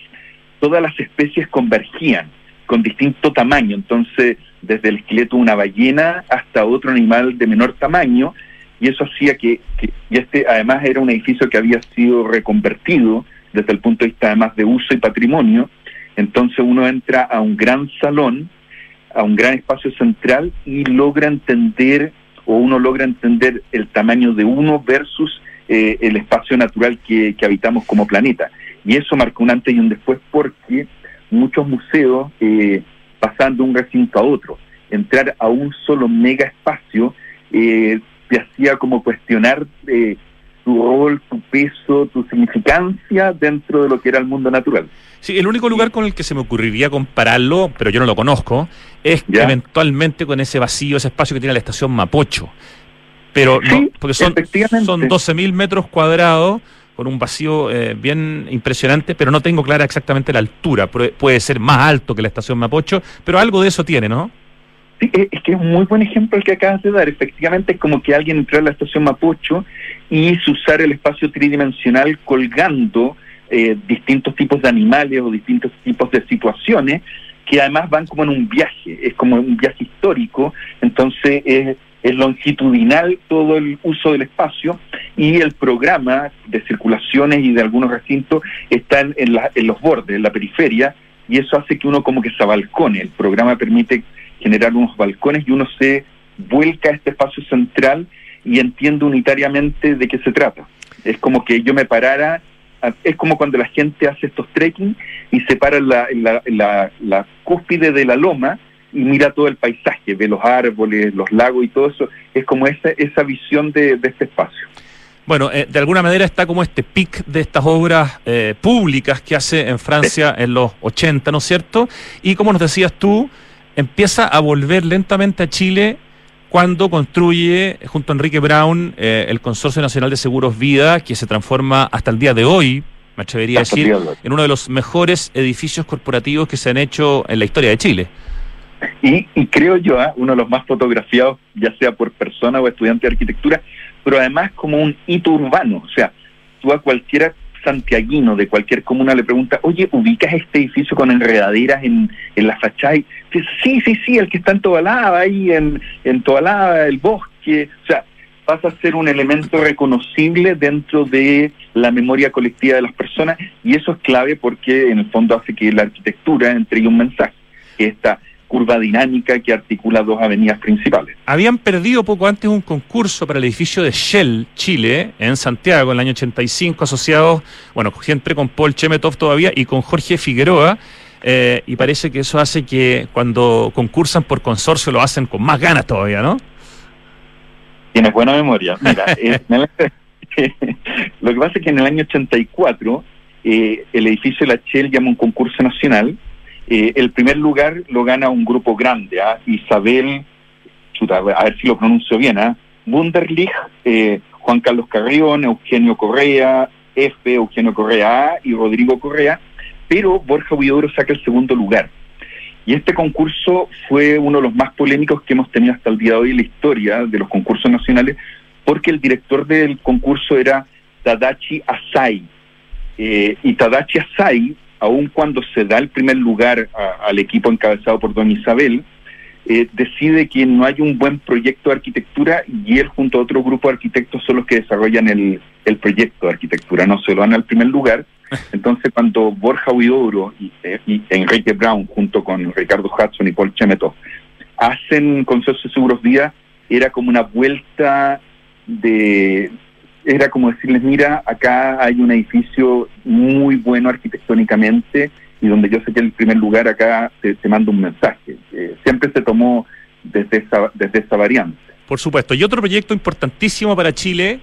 todas las especies convergían con distinto tamaño. Entonces, desde el esqueleto de una ballena hasta otro animal de menor tamaño, y eso hacía que, y este además era un edificio que había sido reconvertido desde el punto de vista además de uso y patrimonio, entonces uno entra a un gran salón, a un gran espacio central y logra entender o uno logra entender el tamaño de uno versus eh, el espacio natural que, que, habitamos como planeta. Y eso marcó un antes y un después porque muchos museos eh, pasan de un recinto a otro, entrar a un solo mega espacio eh, te hacía como cuestionar eh, tu rol, tu peso, tu significancia dentro de lo que era el mundo natural. Sí, el único lugar con el que se me ocurriría compararlo, pero yo no lo conozco, es ¿Ya? eventualmente con ese vacío, ese espacio que tiene la estación Mapocho. Pero sí, no, porque son, son 12.000 metros cuadrados con un vacío eh, bien impresionante, pero no tengo clara exactamente la altura. Puede ser más alto que la estación Mapocho, pero algo de eso tiene, ¿no? Sí, es que es un muy buen ejemplo el que acabas de dar. Efectivamente, es como que alguien entró a la estación Mapocho y usar el espacio tridimensional colgando eh, distintos tipos de animales o distintos tipos de situaciones que además van como en un viaje, es como un viaje histórico, entonces es, es longitudinal todo el uso del espacio y el programa de circulaciones y de algunos recintos están en, en los bordes, en la periferia, y eso hace que uno como que se balcone. El programa permite generar unos balcones y uno se vuelca a este espacio central y entiende unitariamente de qué se trata. Es como que yo me parara, es como cuando la gente hace estos trekking y se para la, la, la, la cúspide de la loma y mira todo el paisaje, ve los árboles, los lagos y todo eso. Es como esa, esa visión de, este espacio. Bueno, eh, de alguna manera está como este pic de estas obras eh, públicas que hace en Francia en los 80, ¿no es cierto? Y como nos decías tú, empieza a volver lentamente a Chile cuando construye junto a Enrique Brown eh, el Consorcio Nacional de Seguros Vida, que se transforma hasta el día de hoy, me atrevería a decir, en uno de los mejores edificios corporativos que se han hecho en la historia de Chile. Y, creo yo, ¿ah? uno de los más fotografiados, ya sea por persona o estudiante de arquitectura, pero además como un hito urbano. O sea, tú a cualquier santiaguino de cualquier comuna le pregunta, oye, ¿ubicas este edificio con enredaderas en, en la fachada? sí, sí, sí, el que está en Tobalaba, ahí en, en Tobalaba, el bosque. O sea, pasa a ser un elemento reconocible dentro de la memoria colectiva de las personas y eso es clave porque en el fondo hace que la arquitectura entregue un mensaje, que esta curva dinámica que articula dos avenidas principales. Habían perdido poco antes un concurso para el edificio de Shell, Chile, en Santiago, en el año 85, asociados, bueno, siempre con Paul Chemetov todavía y con Jorge Figueroa. Eh, y parece que eso hace que cuando concursan por consorcio lo hacen con más ganas todavía, ¿no? Tienes buena memoria. Mira, lo que pasa es que en el año 84 eh, el edificio de la Shell llama un concurso nacional eh, el primer lugar lo gana un grupo grande, ¿ah? Isabel, a ver si lo pronuncio bien, ¿ah? Wunderlich, eh, Juan Carlos Carrión, Eugenio Correa, F, Eugenio Correa A y Rodrigo Correa, pero Borja Huidobro saca el segundo lugar. Y este concurso fue uno de los más polémicos que hemos tenido hasta el día de hoy en la historia de los concursos nacionales, porque el director del concurso era Tadachi Asai. Eh, y Tadachi Asai aun cuando se da el primer lugar al equipo encabezado por Don Isabel, eh, decide que no hay un buen proyecto de arquitectura y él junto a otro grupo de arquitectos son los que desarrollan el, proyecto de arquitectura, no se lo dan al primer lugar. Entonces cuando Borja Huidobro y, eh, y, Enrique Brown junto con Ricardo Hudson y Paul Chemetov hacen Consorcio Seguros Días, era como una vuelta de, era como decirles, mira, acá hay un edificio muy bueno arquitectónicamente y donde yo sé que el primer lugar acá te, manda un mensaje. Eh, siempre se tomó desde esa, desde esa variante. Por supuesto. Y otro proyecto importantísimo para Chile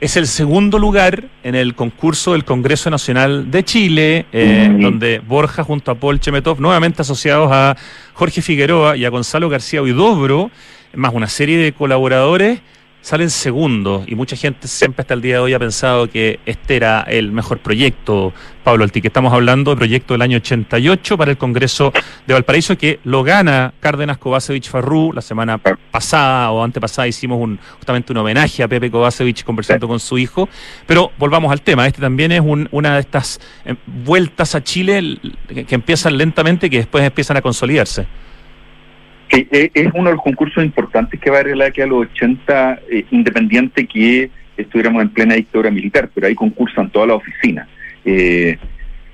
es el segundo lugar en el concurso del Congreso Nacional de Chile, eh, donde Borja junto a Paul Chemetov, nuevamente asociados a Jorge Figueroa y a Gonzalo García Huidobro, más una serie de colaboradores, salen segundos y mucha gente siempre hasta el día de hoy ha pensado que este era el mejor proyecto, Pablo Alti, que estamos hablando del proyecto del año 88 para el Congreso de Valparaíso que lo gana Cárdenas Kovacevic Farrú. La semana pasada o antepasada hicimos un, justamente un homenaje a Pepe Kovacevic conversando con su hijo. Pero volvamos al tema, este también es una de estas eh, vueltas a Chile que empiezan lentamente y que después empiezan a consolidarse. Eh, es uno de los concursos importantes que va a arreglar que a los 80, eh, independiente que estuviéramos en plena dictadura militar, pero ahí concursan todas las oficinas. Eh,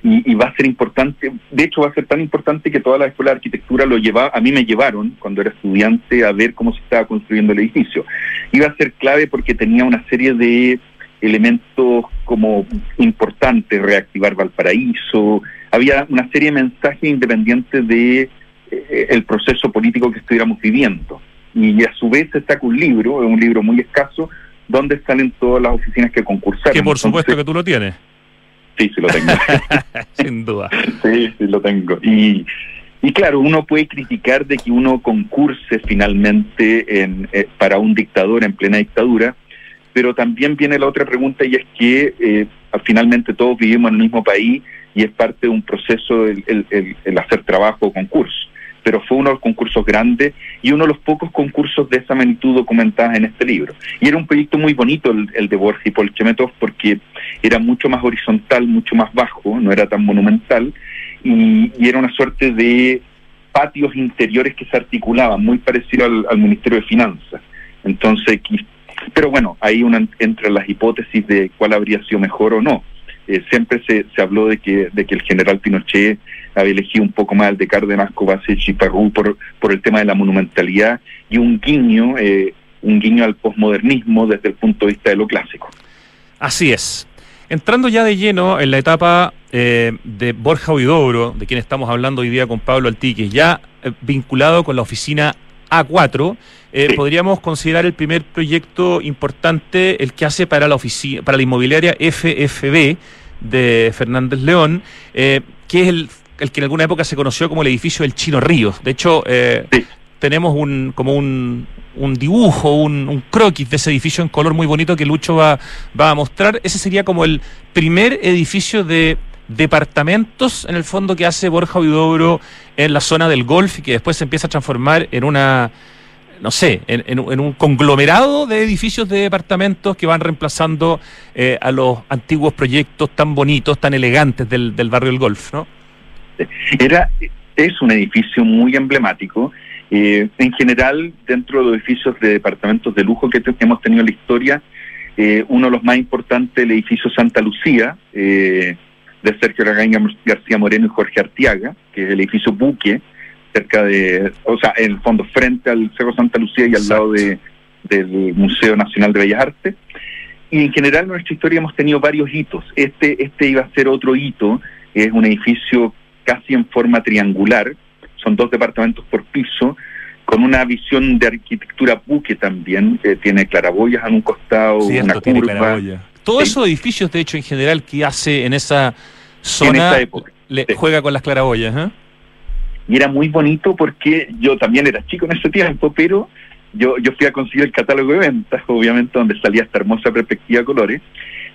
y, va a ser importante, de hecho va a ser tan importante que toda la escuela de arquitectura lo lleva, a mí me llevaron cuando era estudiante a ver cómo se estaba construyendo el edificio. Iba a ser clave porque tenía una serie de elementos como importantes, reactivar Valparaíso, había una serie de mensajes independientes de el proceso político que estuviéramos viviendo. Y a su vez se saca un libro, es un libro muy escaso, donde salen todas las oficinas que concursaron. Que por supuesto que tú lo tienes. Sí, sí lo tengo. Sin duda. Sí, sí lo tengo. Y, y claro, uno puede criticar de que uno concurse finalmente en, eh, para un dictador en plena dictadura, pero también viene la otra pregunta y es que eh, finalmente todos vivimos en el mismo país y es parte de un proceso el, el, el hacer trabajo o concurso pero fue uno de los concursos grandes y uno de los pocos concursos de esa magnitud documentados en este libro. Y era un proyecto muy bonito el, de Borges y Paul Chemetov porque era mucho más horizontal, mucho más bajo, no era tan monumental y, era una suerte de patios interiores que se articulaban, muy parecido al, Ministerio de Finanzas. Entonces, pero bueno, ahí una entre las hipótesis de cuál habría sido mejor o no. Eh, siempre se, se habló de que, de que el general Pinochet había elegido un poco más el de Cárdenas, Kovacic y Parrú por, por el tema de la monumentalidad y un guiño, eh, un guiño al posmodernismo desde el punto de vista de lo clásico. Así es. Entrando ya de lleno en la etapa eh, de Borja Huidobro, de quien estamos hablando hoy día con Pablo Altiques, ya eh, vinculado con la oficina A4, eh, podríamos considerar el primer proyecto importante el que hace para la oficina, para la inmobiliaria FFB de Fernández León, que es el, el, que en alguna época se conoció como el edificio del Chino Ríos. De hecho, sí tenemos un como un, un dibujo, un, un, croquis de ese edificio en color muy bonito que Lucho va, va a mostrar. Ese sería como el primer edificio de departamentos en el fondo que hace Borja Huidobro en la zona del golf y que después se empieza a transformar en una no sé, en, en, un conglomerado de edificios de departamentos que van reemplazando eh, a los antiguos proyectos tan bonitos, tan elegantes del, del barrio del Golf, ¿no? Era, es un edificio muy emblemático eh, en general, dentro de los edificios de departamentos de lujo que, hemos tenido en la historia, eh, uno de los más importantes, el edificio Santa Lucía, eh, de Sergio Ragaña García Moreno y Jorge Artiaga, que es el edificio Buque, cerca de, o sea, en el fondo frente al Cerro Santa Lucía y al lado de, del Museo Nacional de Bellas Artes. Y en general en nuestra historia hemos tenido varios hitos. Este, este iba a ser otro hito, es un edificio casi en forma triangular, son dos departamentos por piso, con una visión de arquitectura buque también, tiene claraboyas en un costado, una curva. Todos esos edificios, de hecho, en general, que hace en esa zona, le juega con las claraboyas. ¿eh? Y era muy bonito porque yo también era chico en ese tiempo, pero yo, yo fui a conseguir el catálogo de ventas, obviamente, donde salía esta hermosa perspectiva de colores.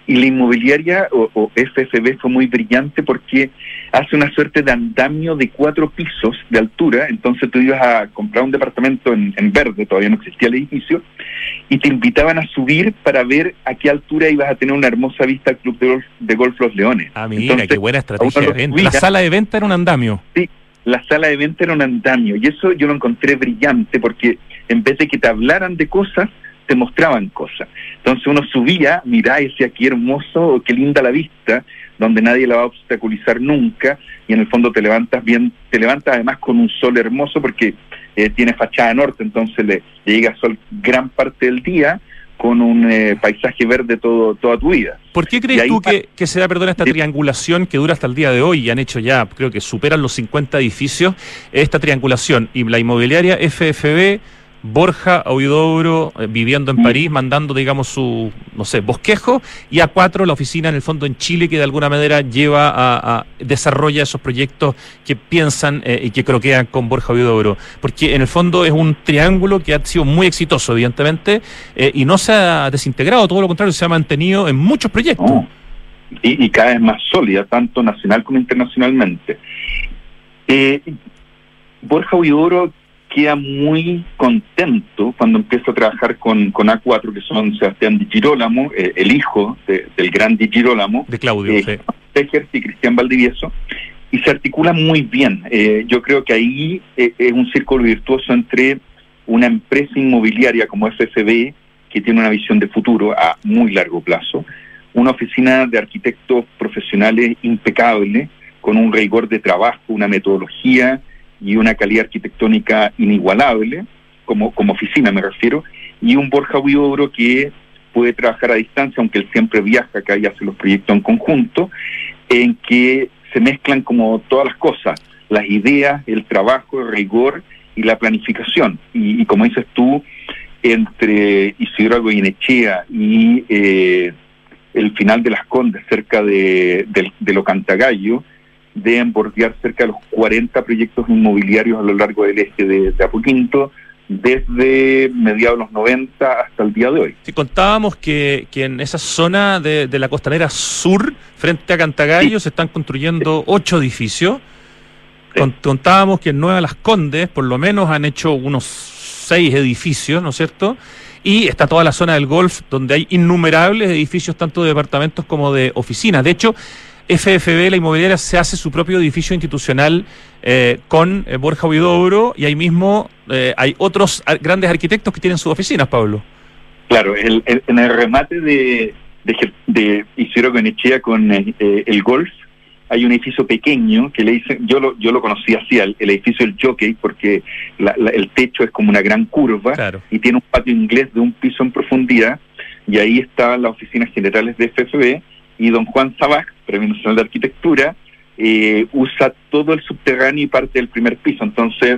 Y la inmobiliaria o, o, FFB fue muy brillante porque hace una suerte de andamio de cuatro pisos de altura. Entonces tú ibas a comprar un departamento en, en verde, todavía no existía el edificio, y te invitaban a subir para ver a qué altura ibas a tener una hermosa vista al Club de Golf, de golf Los Leones. Ah, mira, Entonces, qué buena estrategia de venta. La sala de venta era un andamio. Sí, la sala de venta era un andamio. Y eso yo lo encontré brillante porque en vez de que te hablaran de cosas, te mostraban cosas. Entonces uno subía, mirá y decía, qué hermoso, qué linda la vista, donde nadie la va a obstaculizar nunca, y en el fondo te levantas bien, te levantas además con un sol hermoso porque eh, tiene fachada norte, entonces le, le, llega sol gran parte del día con un eh, paisaje verde todo, toda tu vida. ¿Por qué crees tú que, que, se da, perdón, esta triangulación que dura hasta el día de hoy y han hecho ya, creo que superan los 50 edificios, esta triangulación y la inmobiliaria FFB Borja Huidobro eh, viviendo en París, mandando, digamos, su, no sé, bosquejo, y a cuatro la oficina en el fondo en Chile, que de alguna manera lleva a, a desarrolla esos proyectos que piensan eh, y que croquean con Borja Huidobro. Porque en el fondo es un triángulo que ha sido muy exitoso, evidentemente, eh, y no se ha desintegrado, todo lo contrario, se ha mantenido en muchos proyectos. Oh. Y, y, cada vez más sólida, tanto nacional como internacionalmente. Borja Huidobro queda muy contento cuando empieza a trabajar con, con A4, que son Sebastián Di Girolamo, eh, el hijo de, del gran Di Girolamo, de Claudio, eh, sí. y Cristian Valdivieso, y se articula muy bien. Eh, yo creo que ahí eh, es un círculo virtuoso entre una empresa inmobiliaria como FFB, que tiene una visión de futuro a muy largo plazo, una oficina de arquitectos profesionales impecable, con un rigor de trabajo, una metodología, y una calidad arquitectónica inigualable, como, como oficina me refiero, y un Borja Huidobro que puede trabajar a distancia, aunque él siempre viaja acá y hace los proyectos en conjunto, en que se mezclan como todas las cosas, las ideas, el trabajo, el rigor y la planificación. Y, como dices tú, entre Isidro Goyenechea y eh, el final de las Condes, cerca de, de, de Locantagallo, deben bordear cerca de los 40 proyectos inmobiliarios a lo largo del este de, de Apoquinto, desde mediados de los 90 hasta el día de hoy. Si contábamos que, que en esa zona de, de, la costanera sur, frente a Cantagallo, sí. se están construyendo ocho edificios. Contábamos que en Nueva Las Condes, por lo menos, han hecho unos seis edificios, ¿no es cierto? Y está toda la zona del golf, donde hay innumerables edificios, tanto de departamentos como de oficinas. De hecho, FFB, la inmobiliaria, se hace su propio edificio institucional eh, con eh, Borja Huidobro y ahí mismo eh, hay otros ar- grandes arquitectos que tienen sus oficinas, Pablo. Claro, el- el- en el remate de, de, de Isidro Goenechea con eh, eh, el golf, hay un edificio pequeño que le dicen, yo lo, yo lo conocí así, el edificio del jockey, porque la- la- el techo es como una gran curva Claro. y tiene un patio inglés de un piso en profundidad, y ahí estaban las oficinas generales de FFB, y don Juan Sabaj, Premio Nacional de Arquitectura, eh, usa todo el subterráneo y parte del primer piso. Entonces,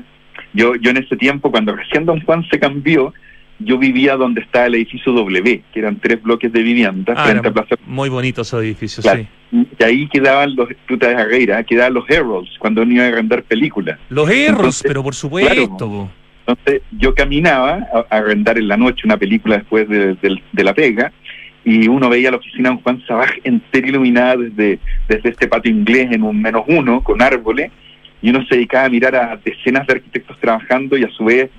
yo, yo en ese tiempo, cuando recién don Juan se cambió, yo vivía donde estaba el edificio W, que eran tres bloques de vivienda Ah, frente era a Plaza muy bonito esos edificios, Claro. sí. y ahí quedaban los Herrera, quedaban los Heralds cuando uno iba a arrendar películas. Los Entonces, pero por supuesto. Entonces yo caminaba a, a arrendar en la noche una película después de, de- de la pega y uno veía la oficina de Juan Sabaj entera iluminada desde, desde este patio inglés en un menos uno con árboles y uno se dedicaba a mirar a decenas de arquitectos trabajando y a su vez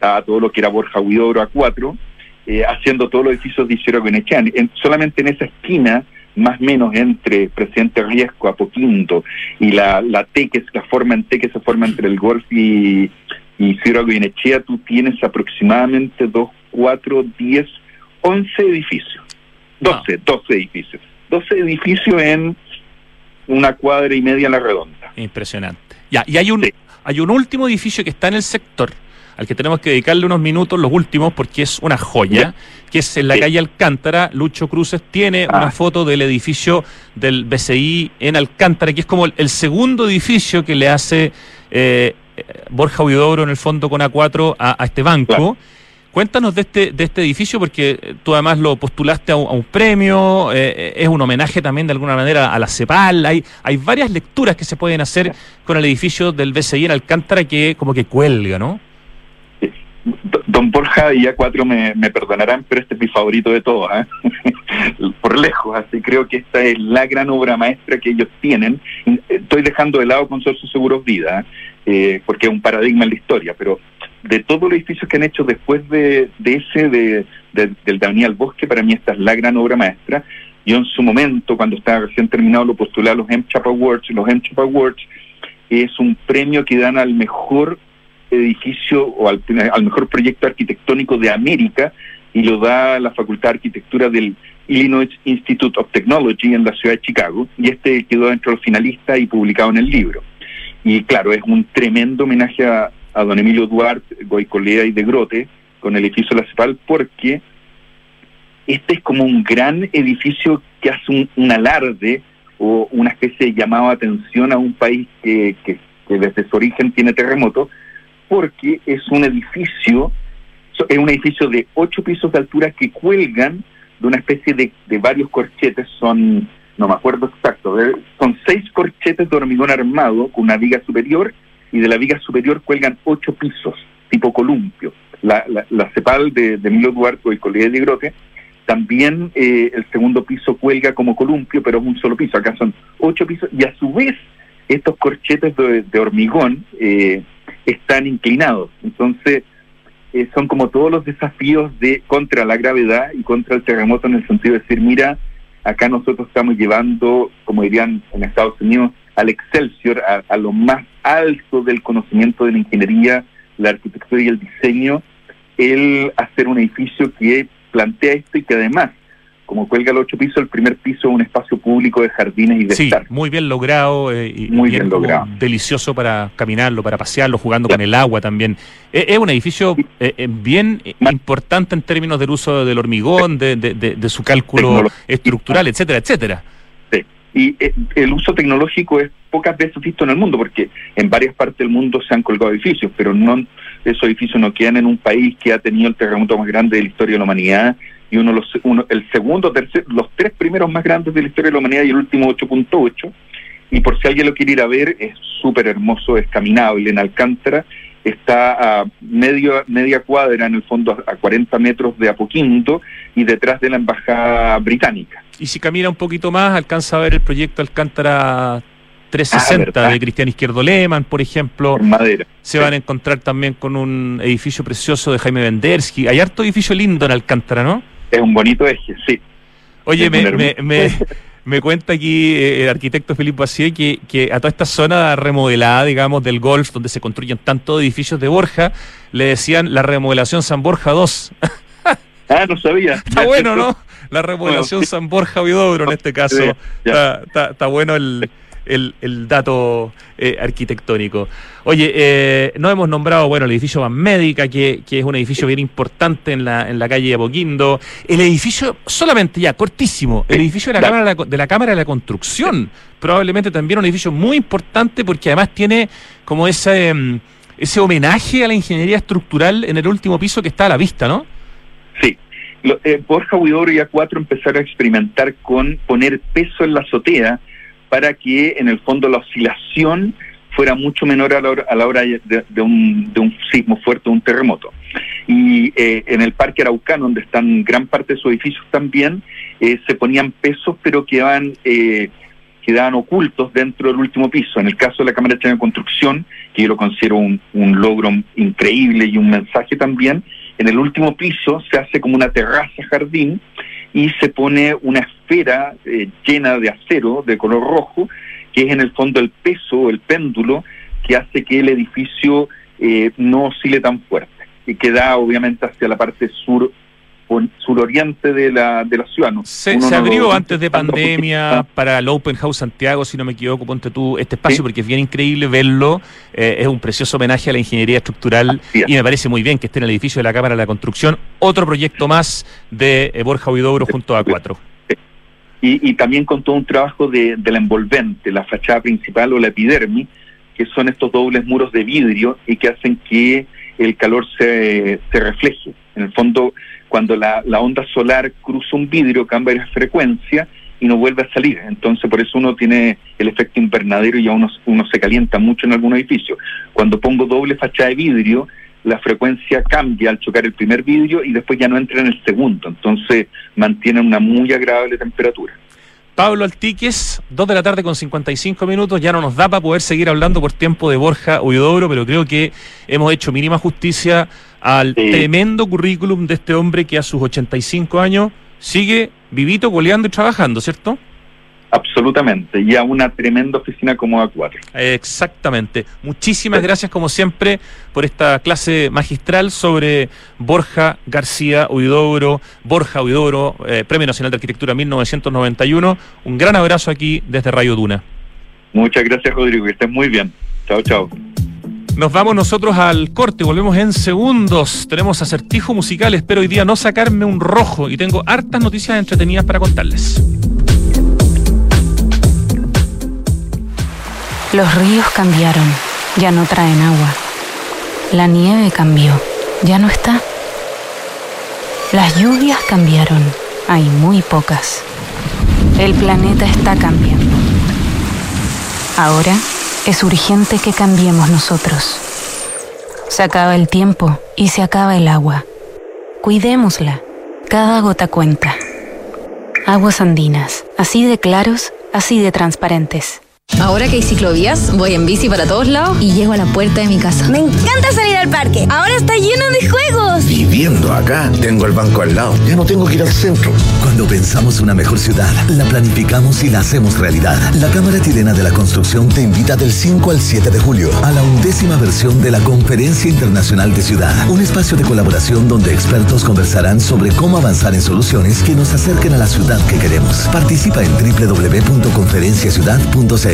a todo lo que era Borja Huidobro a cuatro eh, haciendo todos los edificios de Isidro Benechán. En, solamente en esa esquina más o menos entre Presidente Riesco, Apoquinto y la, la T, que es la forma en T que se forma entre el Golf y, y Goyenechea, tú tienes aproximadamente 2, 4, 10, 11 edificios. 12, 12 edificios. 12 edificios en una cuadra y media en la redonda. Impresionante. Ya, y hay un, Sí. hay un último edificio que está en el sector, al que tenemos que dedicarle unos minutos, los últimos, porque es una joya, que es en la Sí. calle Alcántara. Lucho Cruces tiene Ah. una foto del edificio del BCI en Alcántara, que es como el, el segundo edificio que le hace eh, eh, Borja Huidobro en el fondo con A4 a, a este banco. Claro. Cuéntanos de este, de este edificio, porque eh, tú además lo postulaste a un, premio, eh, es un homenaje también de alguna manera a la CEPAL, hay, hay varias lecturas que se pueden hacer con el edificio del BCI en Alcántara que como que cuelga, ¿no? Don Borja y A4 me, me perdonarán, pero este es mi favorito de todos, ¿eh? por lejos. Así creo que esta es la gran obra maestra que ellos tienen. Estoy dejando de lado Consorcio Seguros Vida, eh, porque es un paradigma en la historia, pero de todos los edificios que han hecho después de, de ese, de, de- del Daniel Bosque, para mí esta es la gran obra maestra. Yo en su momento, cuando estaba recién terminado, lo postulé a los MCHAP Awards. Los MCHAP Awards es un premio que dan al mejor edificio o al, al mejor proyecto arquitectónico de América y lo da la Facultad de Arquitectura del Illinois Institute of Technology en la ciudad de Chicago y este quedó dentro de los finalistas y publicado en el libro. Y claro, es un tremendo homenaje a, a don Emilio Duarte, Goicolea y de Grote con el edificio la CEPAL porque este es como un gran edificio que hace un, alarde o una especie de llamado de atención a un país que, que, desde su origen tiene terremoto, porque es un edificio, es un edificio de ocho pisos de altura que cuelgan de una especie de, de varios corchetes, son, no me acuerdo exacto, son seis corchetes de hormigón armado con una viga superior y de la viga superior cuelgan ocho pisos, tipo columpio. La, la, la CEPAL de, de Emilio Duarte y Colegio de Grote también eh, el segundo piso cuelga como columpio, pero es un solo piso. Acá son ocho pisos y a su vez estos corchetes de, de hormigón eh, están inclinados. Entonces eh, son como todos los desafíos de contra la gravedad y contra el terremoto en el sentido de decir, mira, acá nosotros estamos llevando, como dirían en Estados Unidos, al Excelsior, a, a lo más alto del conocimiento de la ingeniería, la arquitectura y el diseño, el hacer un edificio que plantea esto y que además, como cuelga el ocho pisos, el primer piso es un espacio público de jardines y de Sí, estar. muy bien logrado eh, y Muy bien logrado. delicioso para caminarlo, para pasearlo, jugando con el agua también. Eh, es un edificio eh, eh, bien importante en términos del uso del hormigón, de, de- de- de su cálculo Tecnología. estructural, etcétera, etcétera. Y eh, el uso tecnológico es pocas veces visto en el mundo, porque en varias partes del mundo se han colgado edificios, pero no esos edificios no quedan en un país que ha tenido el terremoto más grande de la historia de la humanidad y uno, los, uno el segundo, tercer, los tres primeros más grandes de la historia de la humanidad y el último 8.8. Y por si alguien lo quiere ir a ver, es súper hermoso, es caminable en Alcántara, está a medio, media cuadra en el fondo, a, a 40 metros de Apoquinto y detrás de la embajada británica. Y si camina un poquito más, alcanza a ver el proyecto Alcántara Ah, 360 ¿verdad? de Cristian Izquierdo Lehmann, por ejemplo. En madera. Se van a encontrar también con un edificio precioso de Jaime Vendersky. Hay harto edificio lindo en Alcántara, ¿no? Es un bonito eje, sí. Oye, me, me, me, Me cuenta aquí eh, el arquitecto Felipe Bacier que, que a toda esta zona remodelada, digamos, del golf, donde se construyen tantos edificios de Borja, le decían la remodelación San Borja 2. Ah, no sabía. Está bueno, ¿no? La remodelación Bueno, sí. San Borja Huidobro en este caso. Sí. Está, está- está bueno el, el- el dato eh, arquitectónico. Oye, eh, no hemos nombrado, bueno, el edificio Van Médica, que, que es un edificio bien importante en la, en la calle de Apoquindo. El edificio, solamente ya, cortísimo, el edificio de la. Cámara de la, de la Cámara de la Construcción. Probablemente también un edificio muy importante porque además tiene como ese, em, ese homenaje a la ingeniería estructural en el último piso que está a la vista, ¿no? Sí. Lo- eh, Borja Huidobro y A4 empezaron a experimentar con poner peso en la azotea para que en el fondo la oscilación fuera mucho menor a la hora, a la hora de, un, de un sismo fuerte, un terremoto. Y eh, en el Parque Araucano, donde están gran parte de sus edificios también, eh, se ponían pesos, pero quedaban, eh, quedaban ocultos dentro del último piso. En el caso de la Cámara de Construcción, que yo lo considero un logro increíble y un mensaje también, en el último piso se hace como una terraza jardín y se pone una esfera eh, llena de acero de color rojo, que es en el fondo el peso, el péndulo, que hace que el edificio eh, no oscile tan fuerte. Y que da obviamente hacia la parte sur suroriente de la, de la ciudad. ¿no? Se, no abrió antes de pandemia para el Open House Santiago, si no me equivoco, ponte tú este espacio Sí. porque es bien increíble verlo. eh, es un precioso homenaje a la ingeniería estructural es. y me parece muy bien que esté en el edificio de la Cámara de la Construcción. Otro proyecto más de eh, Borja Huidobro junto a cuatro. y, y también con todo un trabajo de, de la envolvente, la fachada principal o la epidermis, que son estos dobles muros de vidrio y que hacen que el calor se, se refleje. En el fondo, cuando la, onda solar cruza un vidrio, cambia de frecuencia y no vuelve a salir. Entonces, por eso uno tiene el efecto invernadero y ya uno, se calienta mucho en algún edificio. Cuando pongo doble fachada de vidrio, la frecuencia cambia al chocar el primer vidrio y después ya no entra en el segundo. Entonces, mantiene una muy agradable temperatura. Pablo Altiques, 2 de la tarde con 55 minutos. Ya no nos da para poder seguir hablando por tiempo de Borja Huidobro, pero creo que hemos hecho mínima justicia al Sí. tremendo currículum de este hombre que a sus 85 años sigue vivito, goleando y trabajando, ¿cierto? Absolutamente, y a una tremenda oficina como A4. Exactamente. Muchísimas gracias, como siempre, por esta clase magistral sobre Borja García Huidobro, Borja Huidobro, eh, Premio Nacional de Arquitectura 1991. Un gran abrazo aquí desde Radio Duna. Muchas gracias, Rodrigo, que estés muy bien. Chao, chao. Nos vamos nosotros al corte, volvemos en segundos. Tenemos acertijo musical, espero hoy día no sacarme un rojo y tengo hartas noticias entretenidas para contarles. Los ríos cambiaron, ya no traen agua. La nieve cambió, ya no está. Las lluvias cambiaron, hay muy pocas. El planeta está cambiando. Ahora es urgente que cambiemos nosotros. Se acaba el tiempo y se acaba el agua. Cuidémosla. Cada gota cuenta. Aguas andinas, así de claros, así de transparentes. Ahora que hay ciclovías, voy en bici para todos lados y llego a la puerta de mi casa. Me encanta salir al parque. Ahora está lleno de juegos. Viviendo acá, tengo el banco al lado. Ya no tengo que ir al centro. Cuando pensamos una mejor ciudad, la planificamos y la hacemos realidad. La Cámara Chilena de la Construcción te invita del 5 al 7 de julio a la undécima versión de la Conferencia Internacional de Ciudad, un espacio de colaboración donde expertos conversarán sobre cómo avanzar en soluciones que nos acerquen a la ciudad que queremos. Participa en www.conferenciaciudad.cl.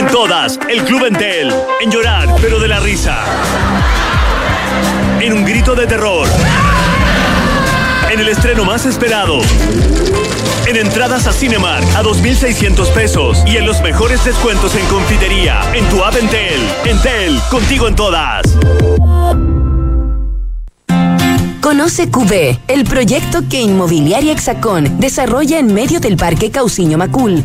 En todas, el Club Entel. En llorar, pero de la risa. En un grito de terror. En el estreno más esperado. En entradas a Cinemark a 2.600 pesos. Y en los mejores descuentos en confitería. En tu app Entel. Entel, contigo en todas. Con Conoce QB, el proyecto que Inmobiliaria Hexacón desarrolla en medio del Parque Cauciño Macul,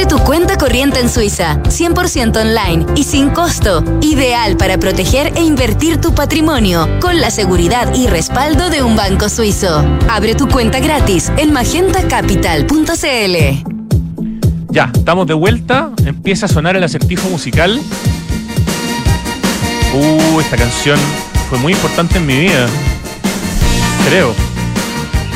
Abre tu cuenta corriente en Suiza, 100% online y sin costo. Ideal para proteger e invertir tu patrimonio, con la seguridad y respaldo de un banco suizo. Abre tu cuenta gratis en magentacapital.cl. Ya, estamos de vuelta. Empieza a sonar el acertijo musical. Uh, esta canción fue muy importante en mi vida. Creo.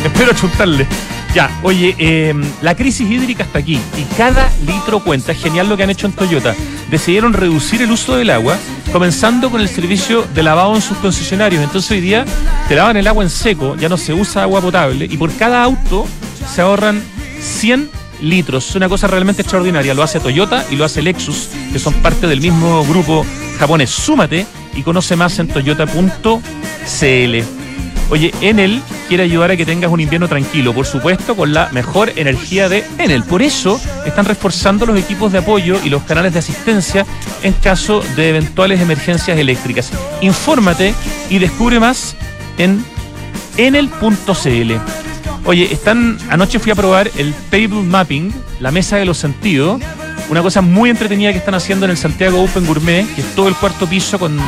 Espero chuntarle. Ya, oye, eh, la crisis hídrica está aquí y cada litro cuenta. Es genial lo que han hecho en Toyota. Decidieron reducir el uso del agua, comenzando con el servicio de lavado en sus concesionarios. Entonces hoy día te lavan el agua en seco, ya no se usa agua potable y por cada auto se ahorran 100 litros. Es una cosa realmente extraordinaria. Lo hace Toyota y lo hace Lexus, que son parte del mismo grupo japonés. Súmate y conoce más en toyota.cl. Oye, Enel quiere ayudar a que tengas un invierno tranquilo, por supuesto, con la mejor energía de Enel. Por eso están reforzando los equipos de apoyo y los canales de asistencia en caso de eventuales emergencias eléctricas. Infórmate y descubre más en enel.cl. Oye, están anoche fui a probar el Table Mapping, la mesa de los sentidos, una cosa muy entretenida que están haciendo en el Santiago Open Gourmet, que es todo el cuarto piso con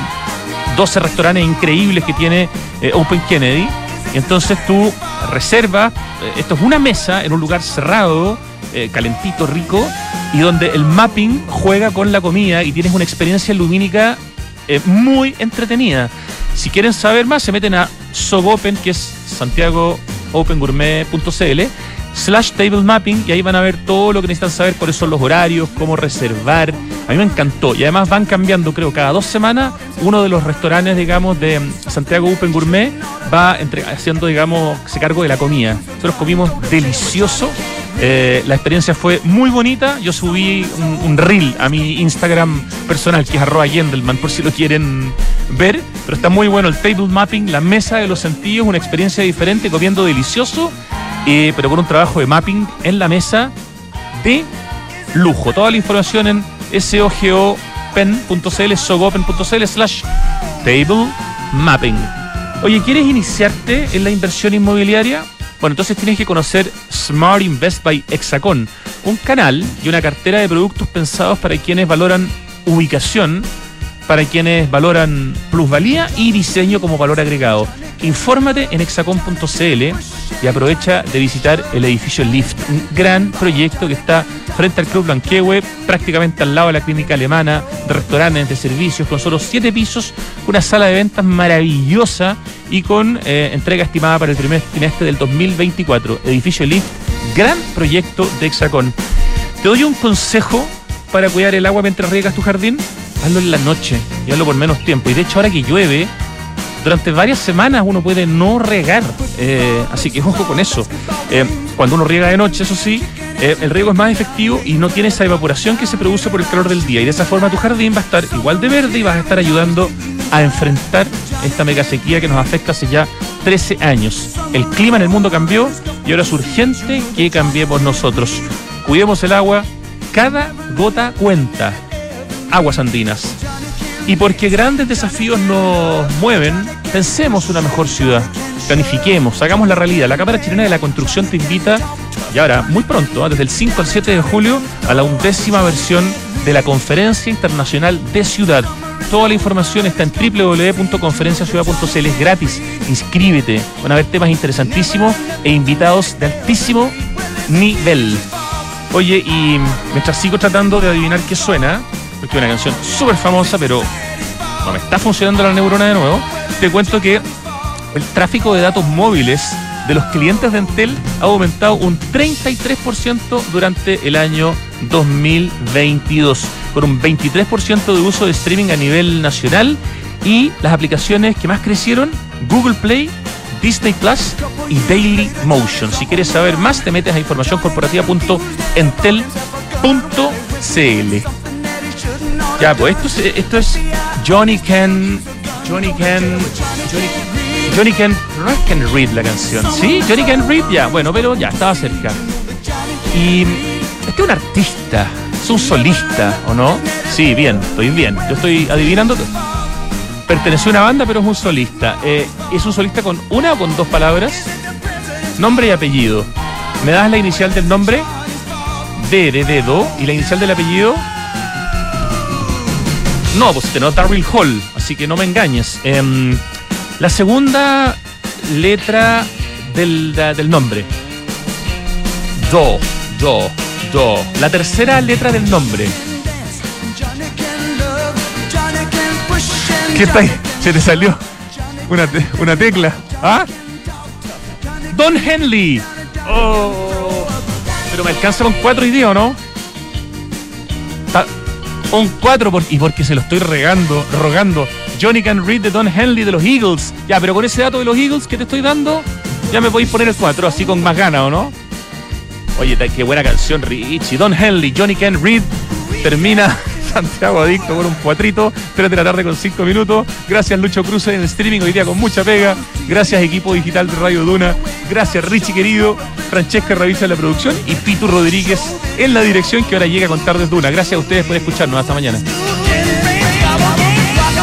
12 restaurantes increíbles que tiene eh, Open Kennedy. Entonces tú reservas, eh, esto es una mesa en un lugar cerrado, eh, calentito, rico, y donde el mapping juega con la comida y tienes una experiencia lumínica muy entretenida. Si quieren saber más, se meten a Sogopen, que es santiagopengourmet.cl slash table mapping y ahí van a ver todo lo que necesitan saber, cuáles son los horarios, cómo reservar. A mí me encantó y además van cambiando, creo, cada dos semanas uno de los restaurantes, digamos, de Santiago Open Gourmet va entre- haciendo, digamos, se cargo de la comida. Nosotros comimos delicioso. eh, la experiencia fue muy bonita. Yo subí un, reel a mi Instagram personal, que es arroba Yendelman, por si lo quieren ver. Pero está muy bueno el table mapping, la mesa de los sentidos, una experiencia diferente, comiendo delicioso eh, pero con un trabajo de mapping en la mesa de lujo. Toda la información en sogopen.cl, sogopen.cl slash table mapping. Oye, ¿quieres iniciarte en la inversión inmobiliaria? Bueno, entonces tienes que conocer Smart Invest by Hexacon, un canal y una cartera de productos pensados para quienes valoran ubicación, para quienes valoran plusvalía y diseño como valor agregado. Infórmate en hexacon.cl y aprovecha de visitar el edificio Lift, un gran proyecto que está frente al Club Blanquehue, prácticamente al lado de la clínica alemana, de restaurantes, de servicios, con solo siete pisos, una sala de ventas maravillosa y con eh, entrega estimada para el primer trimestre del 2024. Edificio Lift, gran proyecto de Hexacon. Te doy un consejo para cuidar el agua mientras riegas tu jardín. Hazlo en la noche y hazlo por menos tiempo. Y de hecho, ahora que llueve, durante varias semanas uno puede no regar. eh, así que ojo con eso. Eh, cuando uno riega de noche, eso sí, eh, el riego es más efectivo y no tiene esa evaporación que se produce por el calor del día. Y de esa forma tu jardín va a estar igual de verde y vas a estar ayudando a enfrentar esta mega sequía que nos afecta hace ya 13 años. El clima en el mundo cambió y ahora es urgente que cambiemos nosotros. Cuidemos el agua, cada gota cuenta. Aguas andinas. Y porque grandes desafíos nos mueven, pensemos una mejor ciudad. Planifiquemos, hagamos la realidad. La Cámara Chilena de la Construcción te invita, y ahora, muy pronto, ¿ah? desde el 5 al 7 de julio, a la undécima versión de la Conferencia Internacional de Ciudad. Toda la información está en www.conferenciaciudad.cl. Es gratis. Inscríbete. Van a haber temas interesantísimos e invitados de altísimo nivel. Oye, y mientras sigo tratando de adivinar qué suena, una canción súper famosa, pero no me está funcionando la neurona de nuevo, te cuento que el tráfico de datos móviles de los clientes de Entel ha aumentado un 33% durante el año 2022, con un 23% de uso de streaming a nivel nacional y las aplicaciones que más crecieron, Google Play, Disney Plus y Daily Motion. Si quieres saber más, te metes a informacioncorporativa.entel.cl. Ya, pues esto es, esto es Johnny Can. Johnny Can. Johnny, Johnny Can. No es Read la canción. ¿Sí? Johnny Can Read, ya. Bueno, pero ya, estaba cerca. Y este es un artista. Es un solista, ¿o no? Sí, bien, estoy bien. Yo estoy adivinando. Perteneció a una banda, pero es un solista. Eh, ¿Es un solista con una o con dos palabras? Nombre y apellido. ¿Me das la inicial del nombre? D de dedo. ¿Y la inicial del apellido? No, pues te no Darryl Hall, así que no me engañes. Em, la segunda letra del, del nombre. Do, do, do. La tercera letra del nombre. ¿Qué está ahí? Se te salió una, te- una tecla. ¿Ah? Don Henley. Oh. Pero me alcanza con cuatro ¿o no? Un 4 por- y porque se lo estoy regando, rogando. Johnny Can Read de Don Henley de los Eagles. Ya, pero con ese dato de los Eagles que te estoy dando, ya me podéis poner el 4, así con más ganas, ¿o no? Oye, qué buena canción, Richie. Don Henley, Johnny Can Read. Termina Santiago Adicto con un cuatrito. 3 de la tarde con 5 minutos. Gracias, Lucho Cruz en el streaming hoy día con mucha pega. Gracias, equipo digital de Radio Duna. Gracias, Richie querido. Francesca Ravisa en la producción y Pitu Rodríguez en la dirección que ahora llega con Tardes Duna. Gracias a ustedes por escucharnos. Hasta mañana.